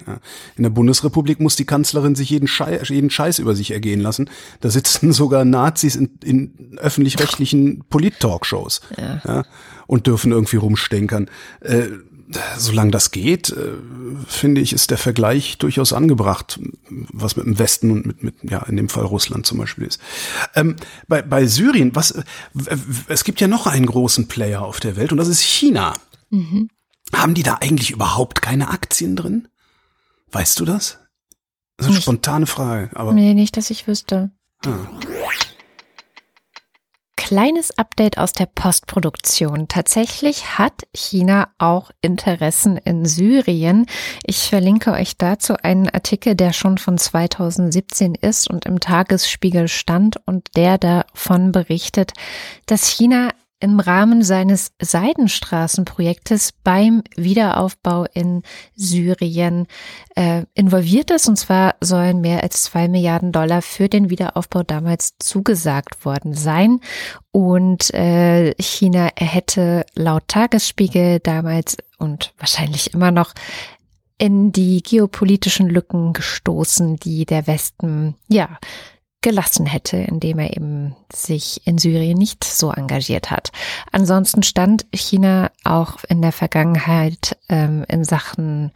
In der Bundesrepublik muss die Kanzlerin sich jeden Scheiß, jeden Scheiß über sich ergehen lassen. Da sitzen sogar Nazis in, in öffentlich-rechtlichen Polit-Talkshows ja. ja. und dürfen irgendwie rumstenkern. Äh, solange das geht, äh, finde ich, ist der Vergleich durchaus angebracht, was mit dem Westen und mit, mit ja, in dem Fall Russland zum Beispiel ist. Ähm, bei, bei Syrien, was, äh, es gibt ja noch einen großen Player auf der Welt und das ist China. Mhm. Haben die da eigentlich überhaupt keine Aktien drin? Weißt du das? Das ist eine nicht, spontane Frage, aber. Nee, nicht, dass ich wüsste. Ah kleines Update aus der Postproduktion. Tatsächlich hat China auch Interessen in Syrien. Ich verlinke euch dazu einen Artikel, der schon von 2017 ist und im Tagesspiegel stand und der davon berichtet, dass China im Rahmen seines Seidenstraßenprojektes beim Wiederaufbau in Syrien äh, involviert ist. Und zwar sollen mehr als zwei Milliarden Dollar für den Wiederaufbau damals zugesagt worden sein. Und äh, China hätte laut Tagesspiegel damals und wahrscheinlich immer noch in die geopolitischen Lücken gestoßen, die der Westen, ja, gelassen hätte, indem er eben sich in Syrien nicht so engagiert hat. Ansonsten stand China auch in der Vergangenheit ähm, in Sachen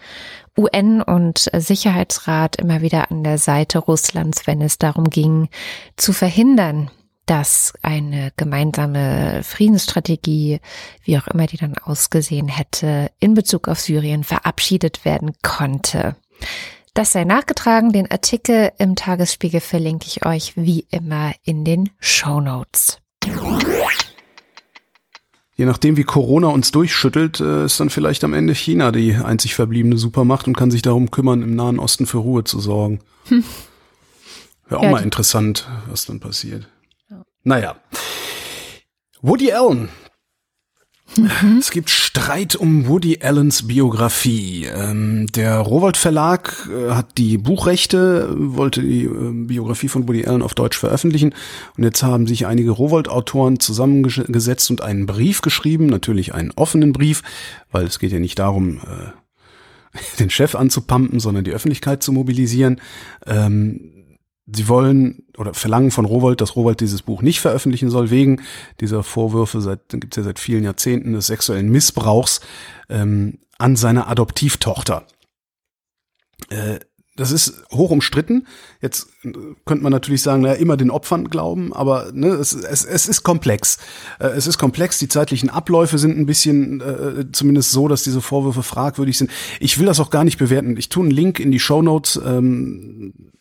UN und Sicherheitsrat immer wieder an der Seite Russlands, wenn es darum ging, zu verhindern, dass eine gemeinsame Friedensstrategie, wie auch immer die dann ausgesehen hätte, in Bezug auf Syrien verabschiedet werden konnte. Das sei nachgetragen. Den Artikel im Tagesspiegel verlinke ich euch wie immer in den Show Notes. Je nachdem, wie Corona uns durchschüttelt, äh, ist dann vielleicht am Ende China die einzig verbliebene Supermacht und kann sich darum kümmern, im Nahen Osten für Ruhe zu sorgen. Hm. Wäre auch ja, mal interessant, was dann passiert. Ja. Naja. Woody Allen Mhm. Es gibt Streit um Woody Allens Biografie. Ähm, der Rowold Verlag äh, hat die Buchrechte, wollte die äh, Biografie von Woody Allen auf Deutsch veröffentlichen. Und jetzt haben sich einige Rowold-Autoren zusammengesetzt und einen Brief geschrieben, natürlich einen offenen Brief, weil es geht ja nicht darum, äh, den Chef anzupumpen, sondern die Öffentlichkeit zu mobilisieren. Ähm, Sie wollen oder verlangen von Rowold, dass Rowold dieses Buch nicht veröffentlichen soll, wegen dieser Vorwürfe, seit gibt es ja seit vielen Jahrzehnten des sexuellen Missbrauchs ähm, an seiner Adoptivtochter. Äh, das ist hoch umstritten. Jetzt könnte man natürlich sagen, naja, immer den Opfern glauben, aber ne, es, es, es ist komplex. Äh, es ist komplex, die zeitlichen Abläufe sind ein bisschen äh, zumindest so, dass diese Vorwürfe fragwürdig sind. Ich will das auch gar nicht bewerten. Ich tue einen Link in die Show Notes. Ähm,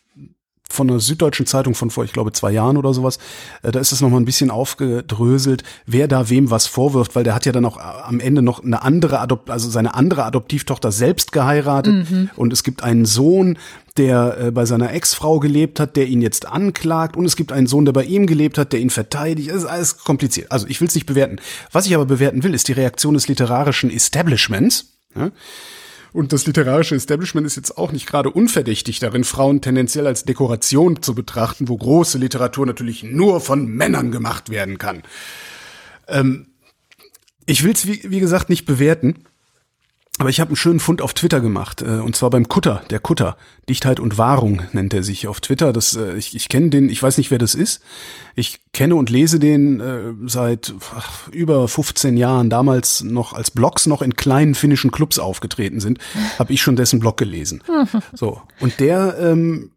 von einer süddeutschen Zeitung von vor, ich glaube, zwei Jahren oder sowas. Äh, da ist es nochmal ein bisschen aufgedröselt, wer da wem was vorwirft, weil der hat ja dann auch äh, am Ende noch eine andere Adopt, also seine andere Adoptivtochter selbst geheiratet. Mhm. Und es gibt einen Sohn, der äh, bei seiner Ex-Frau gelebt hat, der ihn jetzt anklagt. Und es gibt einen Sohn, der bei ihm gelebt hat, der ihn verteidigt. Es ist alles kompliziert. Also ich will es nicht bewerten. Was ich aber bewerten will, ist die Reaktion des literarischen Establishments. Ja? Und das literarische Establishment ist jetzt auch nicht gerade unverdächtig darin, Frauen tendenziell als Dekoration zu betrachten, wo große Literatur natürlich nur von Männern gemacht werden kann. Ähm, ich will es, wie, wie gesagt, nicht bewerten. Aber ich habe einen schönen Fund auf Twitter gemacht, äh, und zwar beim Kutter, der Kutter. Dichtheit und Wahrung nennt er sich auf Twitter. Das, äh, ich ich kenne den, ich weiß nicht, wer das ist. Ich kenne und lese den äh, seit ach, über 15 Jahren, damals noch als Blogs noch in kleinen finnischen Clubs aufgetreten sind, habe ich schon dessen Blog gelesen. So. Und der ähm,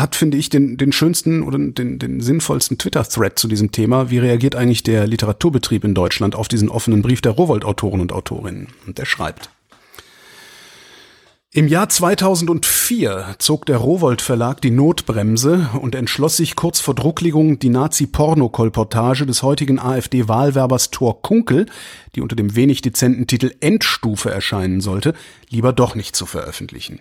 hat, finde ich, den, den schönsten oder den, den sinnvollsten Twitter-Thread zu diesem Thema. Wie reagiert eigentlich der Literaturbetrieb in Deutschland auf diesen offenen Brief der Rowold-Autoren und Autorinnen? Und der schreibt. Im Jahr 2004 zog der Rowold Verlag die Notbremse und entschloss sich kurz vor Drucklegung die Nazi-Porno-Kolportage des heutigen AfD-Wahlwerbers Thor Kunkel, die unter dem wenig dezenten Titel Endstufe erscheinen sollte, lieber doch nicht zu veröffentlichen.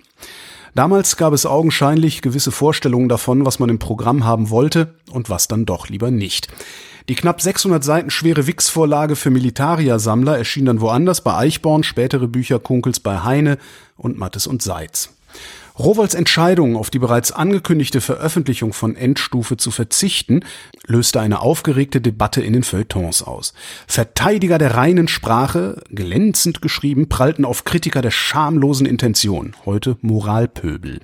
Damals gab es augenscheinlich gewisse Vorstellungen davon, was man im Programm haben wollte und was dann doch lieber nicht. Die knapp 600 Seiten schwere Wix-Vorlage für Militaria-Sammler erschien dann woanders bei Eichborn, spätere Bücher Kunkels bei Heine und Mattes und Seitz. Rowolds Entscheidung, auf die bereits angekündigte Veröffentlichung von Endstufe zu verzichten, löste eine aufgeregte Debatte in den Feuilletons aus. Verteidiger der reinen Sprache, glänzend geschrieben, prallten auf Kritiker der schamlosen Intention, heute Moralpöbel.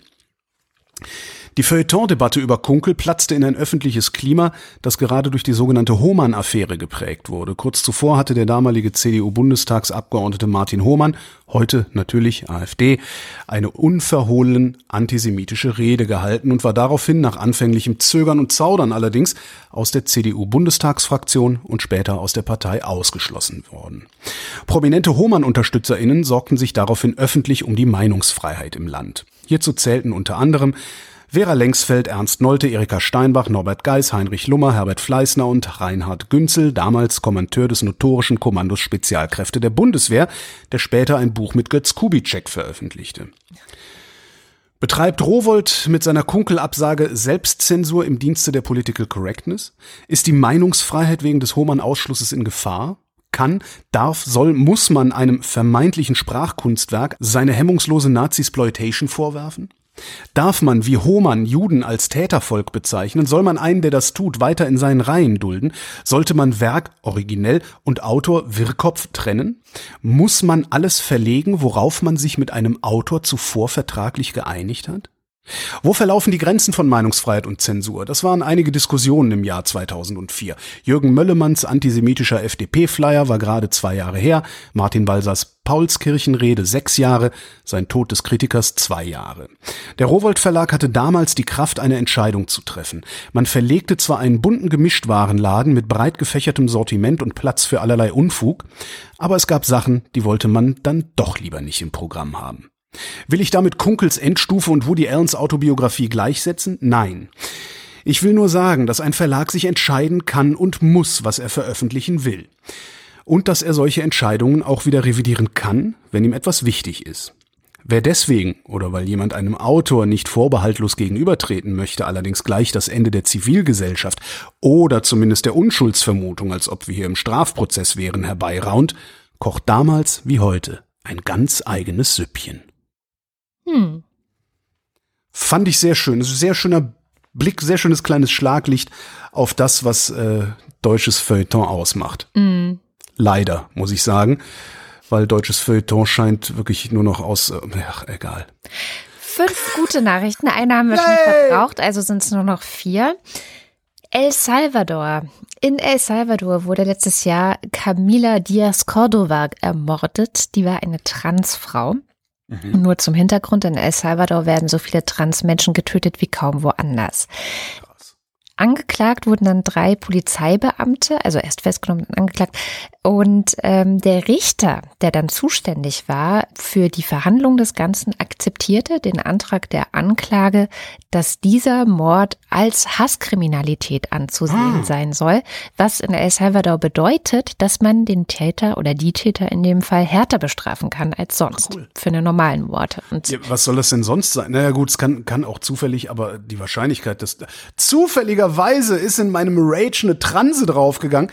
Die Feuilleton-Debatte über Kunkel platzte in ein öffentliches Klima, das gerade durch die sogenannte Hohmann-Affäre geprägt wurde. Kurz zuvor hatte der damalige CDU-Bundestagsabgeordnete Martin Hohmann, heute natürlich AfD, eine unverhohlen antisemitische Rede gehalten und war daraufhin nach anfänglichem Zögern und Zaudern allerdings aus der CDU-Bundestagsfraktion und später aus der Partei ausgeschlossen worden. Prominente Hohmann-UnterstützerInnen sorgten sich daraufhin öffentlich um die Meinungsfreiheit im Land. Hierzu zählten unter anderem Vera Lengsfeld, Ernst Nolte, Erika Steinbach, Norbert Geis, Heinrich Lummer, Herbert Fleißner und Reinhard Günzel, damals Kommandeur des notorischen Kommandos Spezialkräfte der Bundeswehr, der später ein Buch mit Götz Kubitschek veröffentlichte. Betreibt Rowold mit seiner Kunkelabsage Selbstzensur im Dienste der Political Correctness? Ist die Meinungsfreiheit wegen des Hohmann-Ausschlusses in Gefahr? Kann, darf, soll, muss man einem vermeintlichen Sprachkunstwerk seine hemmungslose Nazi-Sploitation vorwerfen? Darf man wie Hohmann Juden als Tätervolk bezeichnen? Soll man einen, der das tut, weiter in seinen Reihen dulden? Sollte man Werk, originell und Autor Wirrkopf trennen? Muss man alles verlegen, worauf man sich mit einem Autor zuvor vertraglich geeinigt hat? Wo verlaufen die Grenzen von Meinungsfreiheit und Zensur? Das waren einige Diskussionen im Jahr 2004. Jürgen Möllemanns antisemitischer FDP-Flyer war gerade zwei Jahre her, Martin Balsers Paulskirchenrede sechs Jahre, sein Tod des Kritikers zwei Jahre. Der Rowold Verlag hatte damals die Kraft, eine Entscheidung zu treffen. Man verlegte zwar einen bunten Gemischtwarenladen mit breit gefächertem Sortiment und Platz für allerlei Unfug, aber es gab Sachen, die wollte man dann doch lieber nicht im Programm haben. Will ich damit Kunkels Endstufe und Woody Allens Autobiografie gleichsetzen? Nein. Ich will nur sagen, dass ein Verlag sich entscheiden kann und muss, was er veröffentlichen will. Und dass er solche Entscheidungen auch wieder revidieren kann, wenn ihm etwas wichtig ist. Wer deswegen oder weil jemand einem Autor nicht vorbehaltlos gegenübertreten möchte, allerdings gleich das Ende der Zivilgesellschaft oder zumindest der Unschuldsvermutung, als ob wir hier im Strafprozess wären, herbeiraunt, kocht damals wie heute ein ganz eigenes Süppchen. Hm. Fand ich sehr schön. Es ist ein sehr schöner Blick, sehr schönes kleines Schlaglicht auf das, was äh, deutsches Feuilleton ausmacht. Mm. Leider, muss ich sagen. Weil deutsches Feuilleton scheint wirklich nur noch aus. Äh, ach, egal. Fünf gute Nachrichten. Eine haben wir Yay! schon verbraucht, also sind es nur noch vier. El Salvador. In El Salvador wurde letztes Jahr Camila Diaz Cordova ermordet. Die war eine Transfrau. Mhm. Nur zum Hintergrund, in El Salvador werden so viele Transmenschen getötet wie kaum woanders. Angeklagt wurden dann drei Polizeibeamte, also erst festgenommen und angeklagt. Und ähm, der Richter, der dann zuständig war für die Verhandlung des Ganzen, akzeptierte den Antrag der Anklage, dass dieser Mord als Hasskriminalität anzusehen ah. sein soll, was in El Salvador bedeutet, dass man den Täter oder die Täter in dem Fall härter bestrafen kann als sonst cool. für einen normalen Mord. Ja, was soll das denn sonst sein? Naja gut, es kann, kann auch zufällig, aber die Wahrscheinlichkeit, dass zufälligerweise ist in meinem Rage eine Transe draufgegangen,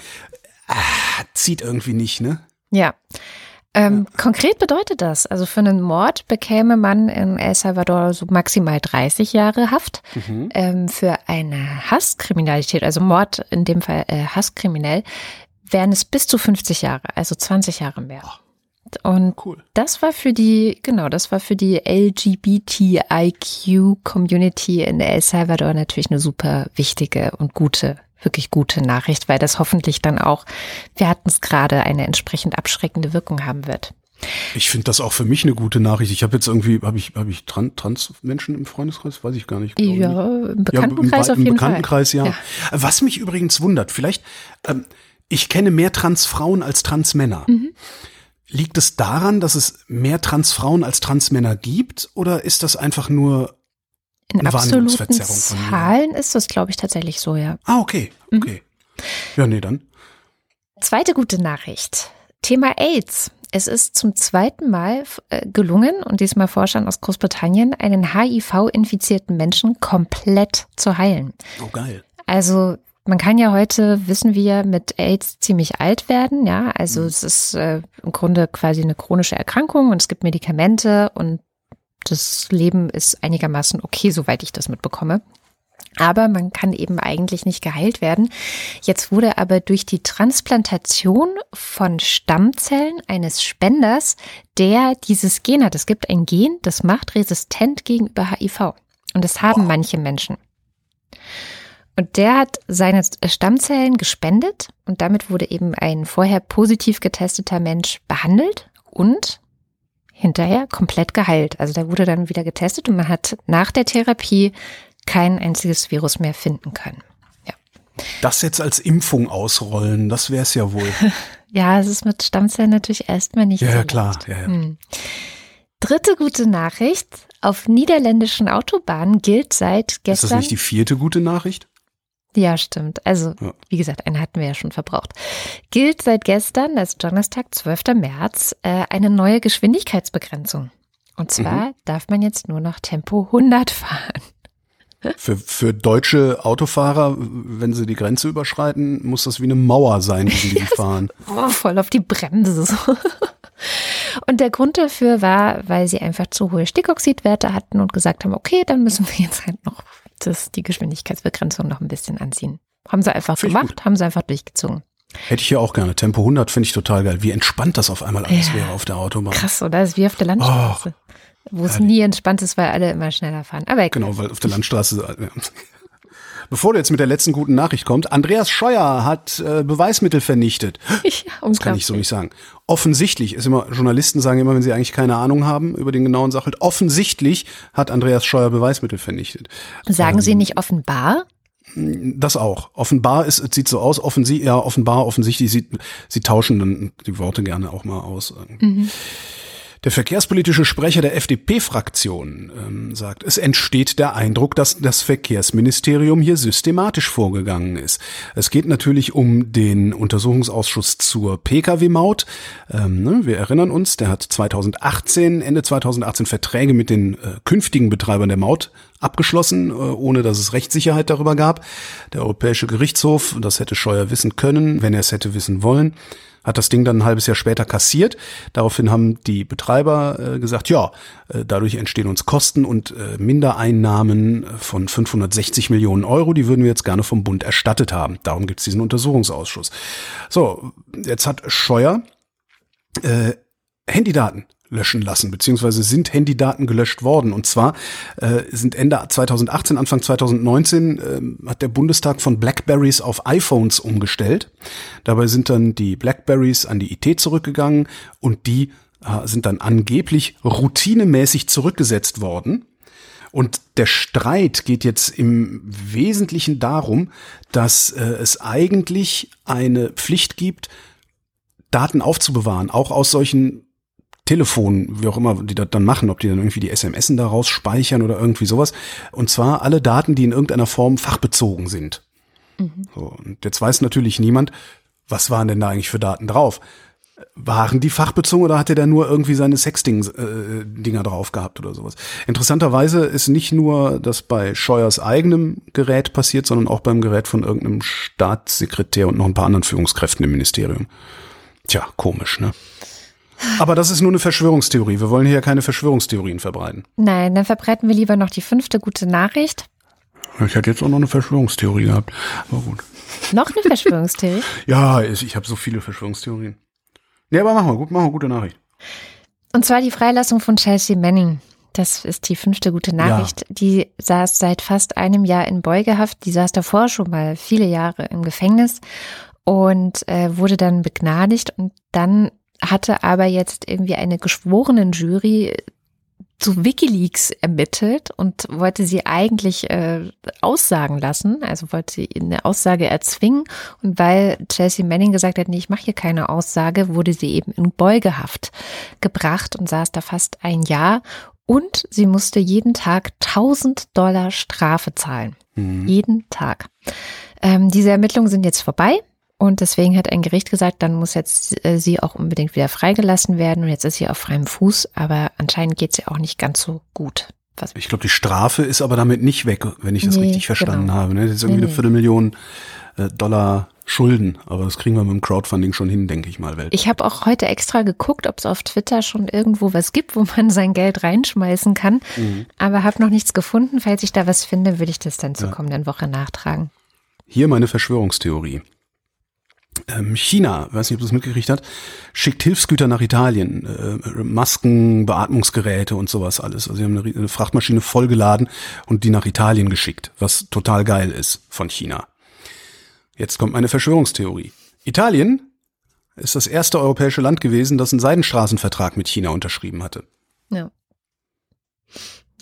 ah, zieht irgendwie nicht, ne? Ja. Ähm, ja. Konkret bedeutet das, also für einen Mord bekäme man in El Salvador so maximal 30 Jahre Haft. Mhm. Ähm, für eine Hasskriminalität, also Mord in dem Fall äh, Hasskriminell, wären es bis zu 50 Jahre, also 20 Jahre mehr. Oh. Und cool. das war für die, genau, das war für die LGBTIQ-Community in El Salvador natürlich eine super wichtige und gute, wirklich gute Nachricht, weil das hoffentlich dann auch, wir hatten es gerade, eine entsprechend abschreckende Wirkung haben wird. Ich finde das auch für mich eine gute Nachricht. Ich habe jetzt irgendwie, habe ich, habe ich Trans-Menschen im Freundeskreis? Weiß ich gar nicht. Ja, im Bekanntenkreis ja, im, auf jeden im Bekanntenkreis, Fall. Ja. ja. Was mich übrigens wundert, vielleicht, ähm, ich kenne mehr Transfrauen als Transmänner. Mhm. Liegt es daran, dass es mehr Transfrauen als Transmänner gibt oder ist das einfach nur in eine absoluten Zahlen ist das, glaube ich, tatsächlich so, ja. Ah, okay, mhm. okay. Mhm. Ja, nee, dann. Zweite gute Nachricht. Thema AIDS. Es ist zum zweiten Mal äh, gelungen, und diesmal Forschern aus Großbritannien, einen HIV-infizierten Menschen komplett zu heilen. Oh, geil. Also man kann ja heute, wissen wir, mit AIDS ziemlich alt werden. Ja, also mhm. es ist äh, im Grunde quasi eine chronische Erkrankung und es gibt Medikamente und das Leben ist einigermaßen okay, soweit ich das mitbekomme. Aber man kann eben eigentlich nicht geheilt werden. Jetzt wurde aber durch die Transplantation von Stammzellen eines Spenders, der dieses Gen hat, es gibt ein Gen, das macht resistent gegenüber HIV. Und das haben wow. manche Menschen. Und der hat seine Stammzellen gespendet und damit wurde eben ein vorher positiv getesteter Mensch behandelt und hinterher komplett geheilt. Also der wurde dann wieder getestet und man hat nach der Therapie kein einziges Virus mehr finden können. Ja. Das jetzt als Impfung ausrollen, das wäre es ja wohl. ja, es ist mit Stammzellen natürlich erstmal nicht ja, so. Ja, klar. Ja, ja. Hm. Dritte gute Nachricht. Auf niederländischen Autobahnen gilt seit gestern. Ist das nicht die vierte gute Nachricht? Ja, stimmt. Also, ja. wie gesagt, eine hatten wir ja schon verbraucht. Gilt seit gestern, das ist Donnerstag, 12. März, äh, eine neue Geschwindigkeitsbegrenzung. Und zwar mhm. darf man jetzt nur noch Tempo 100 fahren. Für, für deutsche Autofahrer, wenn sie die Grenze überschreiten, muss das wie eine Mauer sein, die fahren. Oh, voll auf die Bremse. Und der Grund dafür war, weil sie einfach zu hohe Stickoxidwerte hatten und gesagt haben, okay, dann müssen wir jetzt halt noch das, die Geschwindigkeitsbegrenzung noch ein bisschen anziehen. Haben sie einfach Find gemacht, haben sie einfach durchgezogen. Hätte ich ja auch gerne. Tempo 100 finde ich total geil. Wie entspannt das auf einmal alles ja. wäre auf der Autobahn. Krass, oder? Das ist wie auf der Landstraße. Oh, wo es nie entspannt ist, weil alle immer schneller fahren. Aber egal. Genau, weil auf der Landstraße. Ja. Bevor du jetzt mit der letzten guten Nachricht kommst, Andreas Scheuer hat äh, Beweismittel vernichtet. Ja, das kann ich so nicht sagen. Offensichtlich ist immer, Journalisten sagen immer, wenn sie eigentlich keine Ahnung haben über den genauen Sachverhalt, offensichtlich hat Andreas Scheuer Beweismittel vernichtet. Sagen ähm, Sie nicht offenbar? Das auch. Offenbar ist, es sieht so aus, offensichtlich, ja, offenbar, offensichtlich, sie, sie tauschen dann die Worte gerne auch mal aus. Mhm. Der verkehrspolitische Sprecher der FDP-Fraktion ähm, sagt, es entsteht der Eindruck, dass das Verkehrsministerium hier systematisch vorgegangen ist. Es geht natürlich um den Untersuchungsausschuss zur Pkw-Maut. Ähm, ne, wir erinnern uns, der hat 2018, Ende 2018 Verträge mit den äh, künftigen Betreibern der Maut abgeschlossen, äh, ohne dass es Rechtssicherheit darüber gab. Der Europäische Gerichtshof, das hätte Scheuer wissen können, wenn er es hätte wissen wollen, hat das Ding dann ein halbes Jahr später kassiert. Daraufhin haben die Betreiber äh, gesagt, ja, äh, dadurch entstehen uns Kosten und äh, Mindereinnahmen von 560 Millionen Euro, die würden wir jetzt gerne vom Bund erstattet haben. Darum gibt es diesen Untersuchungsausschuss. So, jetzt hat Scheuer äh, Handydaten löschen lassen, beziehungsweise sind Handydaten gelöscht worden. Und zwar äh, sind Ende 2018, Anfang 2019 äh, hat der Bundestag von Blackberries auf iPhones umgestellt. Dabei sind dann die Blackberries an die IT zurückgegangen und die äh, sind dann angeblich routinemäßig zurückgesetzt worden. Und der Streit geht jetzt im Wesentlichen darum, dass äh, es eigentlich eine Pflicht gibt, Daten aufzubewahren, auch aus solchen Telefonen, wie auch immer die das dann machen, ob die dann irgendwie die SMS daraus speichern oder irgendwie sowas. Und zwar alle Daten, die in irgendeiner Form fachbezogen sind. Mhm. So, und jetzt weiß natürlich niemand, was waren denn da eigentlich für Daten drauf? Waren die fachbezogen oder hat er da nur irgendwie seine Sexting-Dinger drauf gehabt oder sowas? Interessanterweise ist nicht nur das bei Scheuers eigenem Gerät passiert, sondern auch beim Gerät von irgendeinem Staatssekretär und noch ein paar anderen Führungskräften im Ministerium. Tja, komisch, ne? Aber das ist nur eine Verschwörungstheorie. Wir wollen hier keine Verschwörungstheorien verbreiten. Nein, dann verbreiten wir lieber noch die fünfte gute Nachricht. Ich hätte jetzt auch noch eine Verschwörungstheorie gehabt. Aber gut. Noch eine Verschwörungstheorie? ja, ich habe so viele Verschwörungstheorien. Nee, aber machen wir gut, machen wir gute Nachricht. Und zwar die Freilassung von Chelsea Manning. Das ist die fünfte gute Nachricht. Ja. Die saß seit fast einem Jahr in Beugehaft. Die saß davor schon mal viele Jahre im Gefängnis und äh, wurde dann begnadigt. Und dann hatte aber jetzt irgendwie eine geschworenen Jury zu Wikileaks ermittelt und wollte sie eigentlich äh, aussagen lassen, also wollte sie eine Aussage erzwingen. Und weil Chelsea Manning gesagt hat, nee, ich mache hier keine Aussage, wurde sie eben in Beugehaft gebracht und saß da fast ein Jahr. Und sie musste jeden Tag 1000 Dollar Strafe zahlen. Mhm. Jeden Tag. Ähm, diese Ermittlungen sind jetzt vorbei. Und deswegen hat ein Gericht gesagt, dann muss jetzt äh, sie auch unbedingt wieder freigelassen werden. Und jetzt ist sie auf freiem Fuß, aber anscheinend geht sie auch nicht ganz so gut. Was ich glaube, die Strafe ist aber damit nicht weg, wenn ich das nee, richtig verstanden genau. habe. Ne? Das ist irgendwie nee, eine Viertelmillion äh, Dollar Schulden, aber das kriegen wir mit dem Crowdfunding schon hin, denke ich mal. Welt. Ich habe auch heute extra geguckt, ob es auf Twitter schon irgendwo was gibt, wo man sein Geld reinschmeißen kann, mhm. aber habe noch nichts gefunden. Falls ich da was finde, würde ich das dann zur ja. kommenden Woche nachtragen. Hier meine Verschwörungstheorie. Ähm, China, weiß nicht, ob du es mitgekriegt hast, schickt Hilfsgüter nach Italien, äh, Masken, Beatmungsgeräte und sowas alles. Also sie haben eine, eine Frachtmaschine vollgeladen und die nach Italien geschickt, was total geil ist von China. Jetzt kommt meine Verschwörungstheorie. Italien ist das erste europäische Land gewesen, das einen Seidenstraßenvertrag mit China unterschrieben hatte. Ja.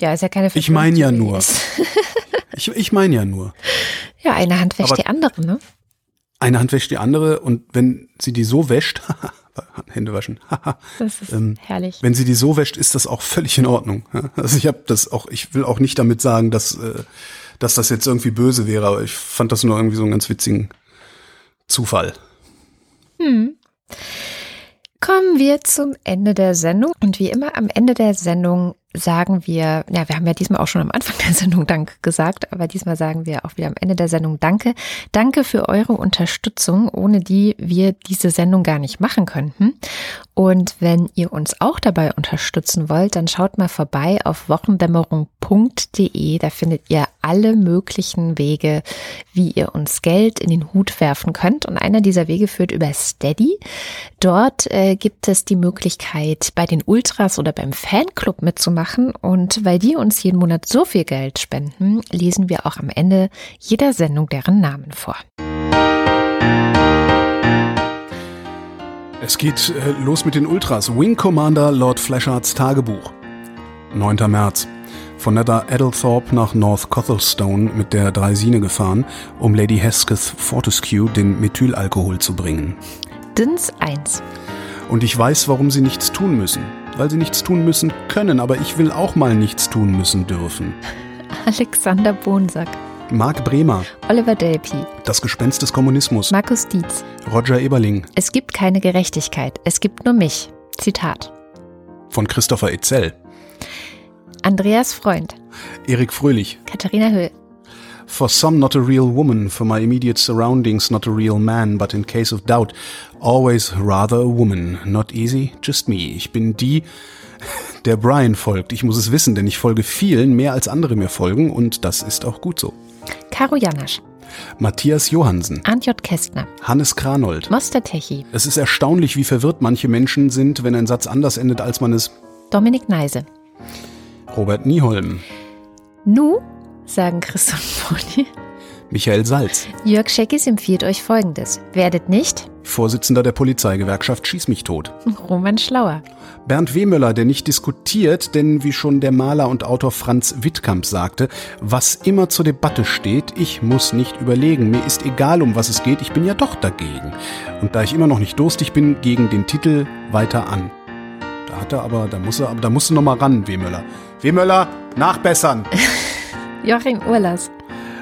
Ja, ist ja keine Ich meine ja nur. ich ich meine ja nur. Ja, eine Hand wäscht die andere, ne? Eine Hand wäscht die andere und wenn sie die so wäscht, Hände waschen. das ist ähm, herrlich. Wenn sie die so wäscht, ist das auch völlig in Ordnung. Also ich habe das auch, ich will auch nicht damit sagen, dass, äh, dass das jetzt irgendwie böse wäre, aber ich fand das nur irgendwie so einen ganz witzigen Zufall. Hm. Kommen wir zum Ende der Sendung. Und wie immer am Ende der Sendung sagen wir, ja, wir haben ja diesmal auch schon am Anfang der Sendung Dank gesagt, aber diesmal sagen wir auch wieder am Ende der Sendung Danke. Danke für eure Unterstützung, ohne die wir diese Sendung gar nicht machen könnten. Und wenn ihr uns auch dabei unterstützen wollt, dann schaut mal vorbei auf wochendämmerung.de. Da findet ihr alle möglichen Wege, wie ihr uns Geld in den Hut werfen könnt. Und einer dieser Wege führt über Steady. Dort äh, gibt es die Möglichkeit, bei den Ultras oder beim Fanclub mitzumachen machen. Und weil die uns jeden Monat so viel Geld spenden, lesen wir auch am Ende jeder Sendung deren Namen vor. Es geht äh, los mit den Ultras. Wing Commander Lord Flashards Tagebuch. 9. März. Von Nether Eddlethorpe nach North Cothelstone mit der Dreisine gefahren, um Lady Hesketh Fortescue den Methylalkohol zu bringen. Dins 1. Und ich weiß, warum sie nichts tun müssen weil sie nichts tun müssen können, aber ich will auch mal nichts tun müssen dürfen. Alexander Bonsack. Marc Bremer. Oliver Delpi. Das Gespenst des Kommunismus. Markus Dietz. Roger Eberling. Es gibt keine Gerechtigkeit, es gibt nur mich. Zitat. Von Christopher Etzel. Andreas Freund. Erik Fröhlich. Katharina Höhl. For some not a real woman, for my immediate surroundings not a real man, but in case of doubt, always rather a woman. Not easy, just me. Ich bin die, der Brian folgt. Ich muss es wissen, denn ich folge vielen, mehr als andere mir folgen und das ist auch gut so. Karo Janasch. Matthias Johansen. J. Kästner. Hannes Kranold. Moster Techi. Es ist erstaunlich, wie verwirrt manche Menschen sind, wenn ein Satz anders endet, als man es. Dominik Neise. Robert Nieholm. Nu sagen Christoph Pony. Michael Salz. Jörg Scheckis empfiehlt euch folgendes. Werdet nicht Vorsitzender der Polizeigewerkschaft Schieß mich tot. Roman Schlauer. Bernd Wehmöller, der nicht diskutiert, denn wie schon der Maler und Autor Franz Wittkamp sagte, was immer zur Debatte steht, ich muss nicht überlegen, mir ist egal, um was es geht, ich bin ja doch dagegen. Und da ich immer noch nicht durstig bin, gegen den Titel weiter an. Da hat er aber, da muss er, aber da musst du noch mal ran, Wehmöller. Wehmöller, nachbessern! Joachim Urlas.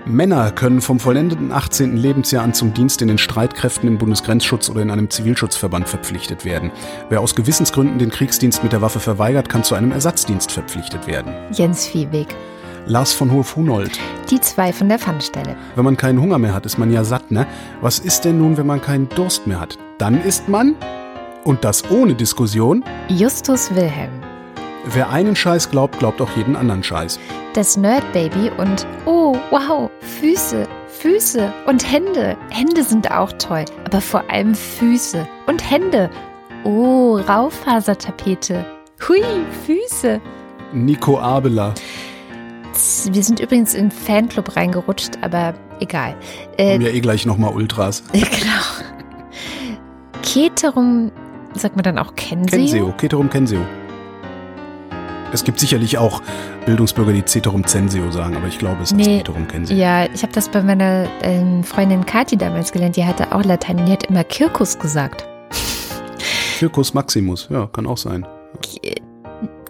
Männer können vom vollendeten 18. Lebensjahr an zum Dienst in den Streitkräften im Bundesgrenzschutz oder in einem Zivilschutzverband verpflichtet werden. Wer aus Gewissensgründen den Kriegsdienst mit der Waffe verweigert, kann zu einem Ersatzdienst verpflichtet werden. Jens Viehweg. Lars von Hof-Hunold. Die zwei von der Pfannstelle. Wenn man keinen Hunger mehr hat, ist man ja satt, ne? Was ist denn nun, wenn man keinen Durst mehr hat? Dann isst man, und das ohne Diskussion, Justus Wilhelm. wer einen Scheiß glaubt, glaubt auch jeden anderen Scheiß. Das Nerdbaby und oh, wow, Füße, Füße und Hände. Hände sind auch toll, aber vor allem Füße und Hände. Oh, Raufasertapete. Hui, Füße. Nico Abela. Wir sind übrigens in Fanclub reingerutscht, aber egal. Äh, Haben ja eh gleich nochmal Ultras. genau. Keterum, sagt man dann auch Kenseo? Kenseo, Keterum Kenseo. Es gibt sicherlich auch Bildungsbürger, die Ceterum Censeo sagen, aber ich glaube, es ist Nee. Keterum Kenseo. Ja, ich habe das bei meiner ähm, Freundin Kathi damals gelernt. Die hatte auch Latein und die hat immer Kirkus gesagt. Circus Maximus, ja, kann auch sein.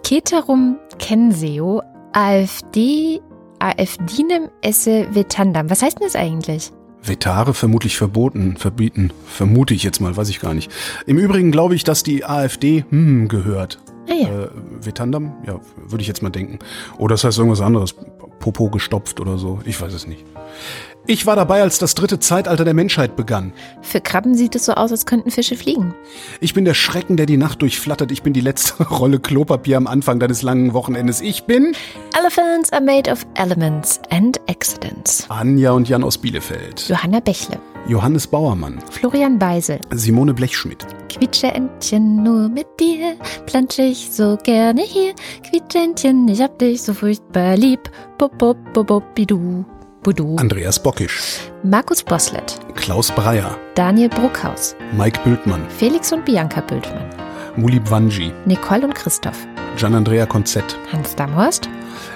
Keterum Kenseo AfD AfDinem esse vetandam. Was heißt denn das eigentlich? Vetare vermutlich verboten, verbieten, vermute ich jetzt mal, weiß ich gar nicht. Im Übrigen glaube ich, dass die AfD hm gehört. Ah ja. Äh, Vetandam? Ja, würde ich jetzt mal denken. Oder das heißt irgendwas anderes. Popo gestopft oder so. Ich weiß es nicht. Ich war dabei, als das dritte Zeitalter der Menschheit begann. Für Krabben sieht es so aus, als könnten Fische fliegen. Ich bin der Schrecken, der die Nacht durchflattert. Ich bin die letzte Rolle Klopapier am Anfang deines langen Wochenendes. Ich bin Elephants are made of elements and accidents. Anja und Jan aus Bielefeld. Johanna Bächle, Johannes Bauermann. Florian Beisel, Simone Blechschmidt. Quietscheentchen, nur mit dir plansch ich so gerne hier. Quietscheentchen, ich hab dich so furchtbar lieb. Bop, bop, bop, bop, bidu, budu. Andreas Bockisch. Markus Boslett, Klaus Breyer. Daniel Bruckhaus, Mike Bültmann. Felix und Bianca Bültmann, Mulib Wanji. Nicole und Christoph, Gian-Andrea Konzett. Hans Damhorst,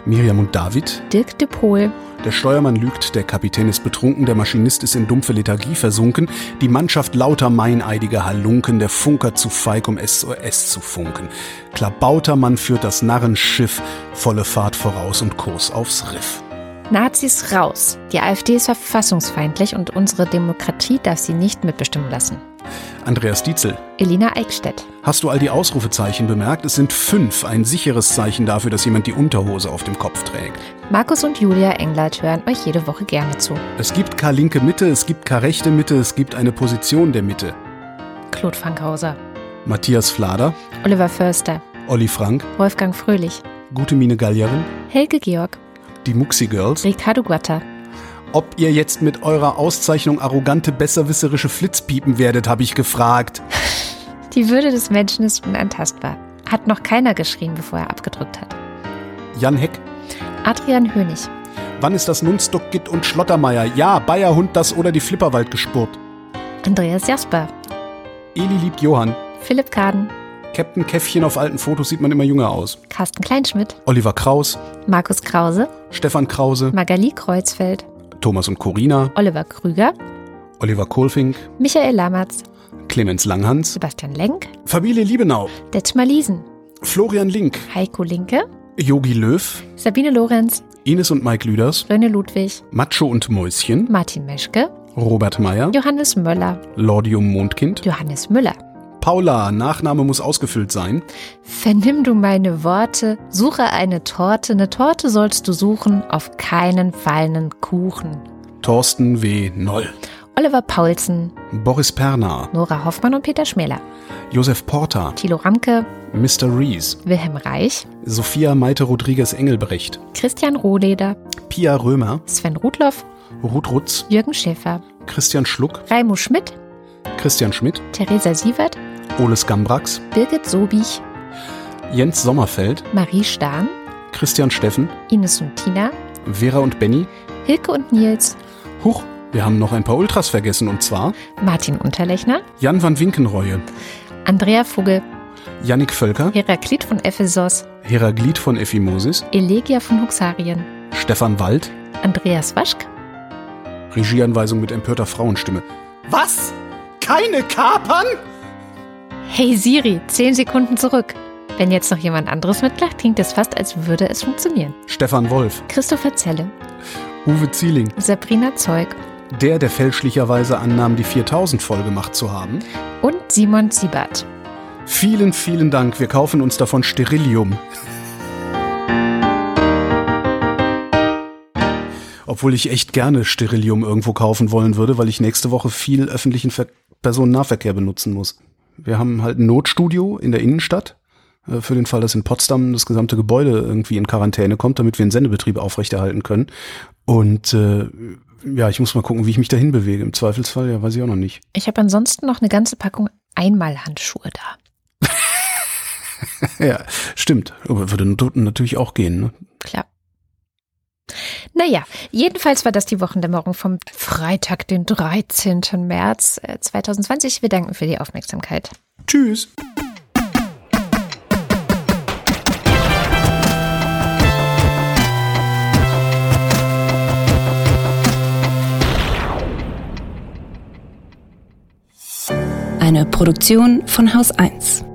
Miriam und David. Dirk de Pohl, Der Steuermann lügt, der Kapitän ist betrunken, der Maschinist ist in dumpfe Lethargie versunken, die Mannschaft lauter meineidige Halunken, der Funker zu feig, um SOS zu funken. Klabautermann führt das Narrenschiff, volle Fahrt voraus und Kurs aufs Riff. Nazis raus. Die AfD ist verfassungsfeindlich und unsere Demokratie darf sie nicht mitbestimmen lassen. Andreas Dietzel, Elina Eickstedt, hast du all die Ausrufezeichen bemerkt? Es sind fünf, ein sicheres Zeichen dafür, dass jemand die Unterhose auf dem Kopf trägt. Markus und Julia Englert hören euch jede Woche gerne zu. Es gibt keine linke Mitte, es gibt keine rechte Mitte, es gibt eine Position der Mitte. Claude Fankhauser, Matthias Flader, Oliver Förster, Olli Frank, Wolfgang Fröhlich, Gute Mine Gallierin, Helge Georg, die Muxi Girls. Ricardo Guatta, Ob ihr jetzt mit eurer Auszeichnung arrogante, besserwisserische Flitzpiepen werdet, habe ich gefragt. Die Würde des Menschen ist unantastbar. Hat noch keiner geschrien, bevor er abgedrückt hat. Jan Heck, Adrian Hönig, wann ist das Nunstuck Gitt und Schlottermeier? Ja, Bayerhund das oder die Flipperwald gespurt. Andreas Jasper, Eli liebt Johann. Philipp Kaden, Captain Käffchen auf alten Fotos sieht man immer jünger aus. Carsten Kleinschmidt, Oliver Kraus, Markus Krause, Stefan Krause, Magali Kreuzfeld, Thomas und Corina, Oliver Krüger, Oliver Kohlfink, Michael Lamatz, Clemens Langhans, Sebastian Lenk, Familie Liebenau, Detmar Liesen, Florian Link, Heiko Linke, Yogi Löw, Sabine Lorenz, Ines und Mike Lüders, René Ludwig, Macho und Mäuschen, Martin Meschke, Robert Meyer, Johannes Möller, Lordium Mondkind, Johannes Müller. Paula, Nachname muss ausgefüllt sein, Vernimm du meine Worte, suche eine Torte, eine Torte sollst du suchen, auf keinen fallenden Kuchen. Thorsten W. Noll, Oliver Paulsen, Boris Pernar, Nora Hoffmann und Peter Schmäler, Josef Porter, Thilo Ramke, Mr. Rees, Wilhelm Reich, Sophia Maite Rodriguez Engelbrecht, Christian Rohleder, Pia Römer, Sven Rudloff, Ruth Rutz, Jürgen Schäfer, Christian Schluck, Raimo Schmidt, Christian Schmidt, Theresa Sievert, Oles Gambrax, Birgit Sobich, Jens Sommerfeld, Marie Stahn, Christian Steffen, Ines und Tina, Vera und Benny, Hilke und Nils, Huch, Wir haben noch ein paar Ultras vergessen und zwar Martin Unterlechner, Jan van Winkenreue, Andrea Vogel, Yannick Völker, Heraklit von Ephesos, Heraklit von Ephimosis, Elegia von Huxarien, Stefan Wald, Andreas Waschk, Regieanweisung mit empörter Frauenstimme. Was? Keine Kapern? Hey Siri, 10 Sekunden zurück. Wenn jetzt noch jemand anderes mitlacht, klingt es fast, als würde es funktionieren. Stefan Wolf, Christopher Zelle, Uwe Zieling, Sabrina Zeug der, der fälschlicherweise annahm, die 4000 voll gemacht zu haben. und Simon Siebert. Vielen, vielen Dank. Wir kaufen uns davon Sterilium. Obwohl ich echt gerne Sterilium irgendwo kaufen wollen würde, weil ich nächste Woche viel öffentlichen Ver Personennahverkehr benutzen muss. Wir haben halt ein Notstudio in der Innenstadt, äh, für den Fall, dass in Potsdam das gesamte Gebäude irgendwie in Quarantäne kommt, damit wir einen Sendebetrieb aufrechterhalten können. Und äh, ja, ich muss mal gucken, wie ich mich dahin bewege. Im Zweifelsfall, ja, weiß ich auch noch nicht. Ich habe ansonsten noch eine ganze Packung Einmalhandschuhe da. Ja, stimmt. Aber würde natürlich auch gehen. Ne? Klar. Naja, jedenfalls war das die Wochendämmerung vom Freitag, den 13. März äh, 2020. Wir danken für die Aufmerksamkeit. Tschüss. Eine Produktion von Haus 1.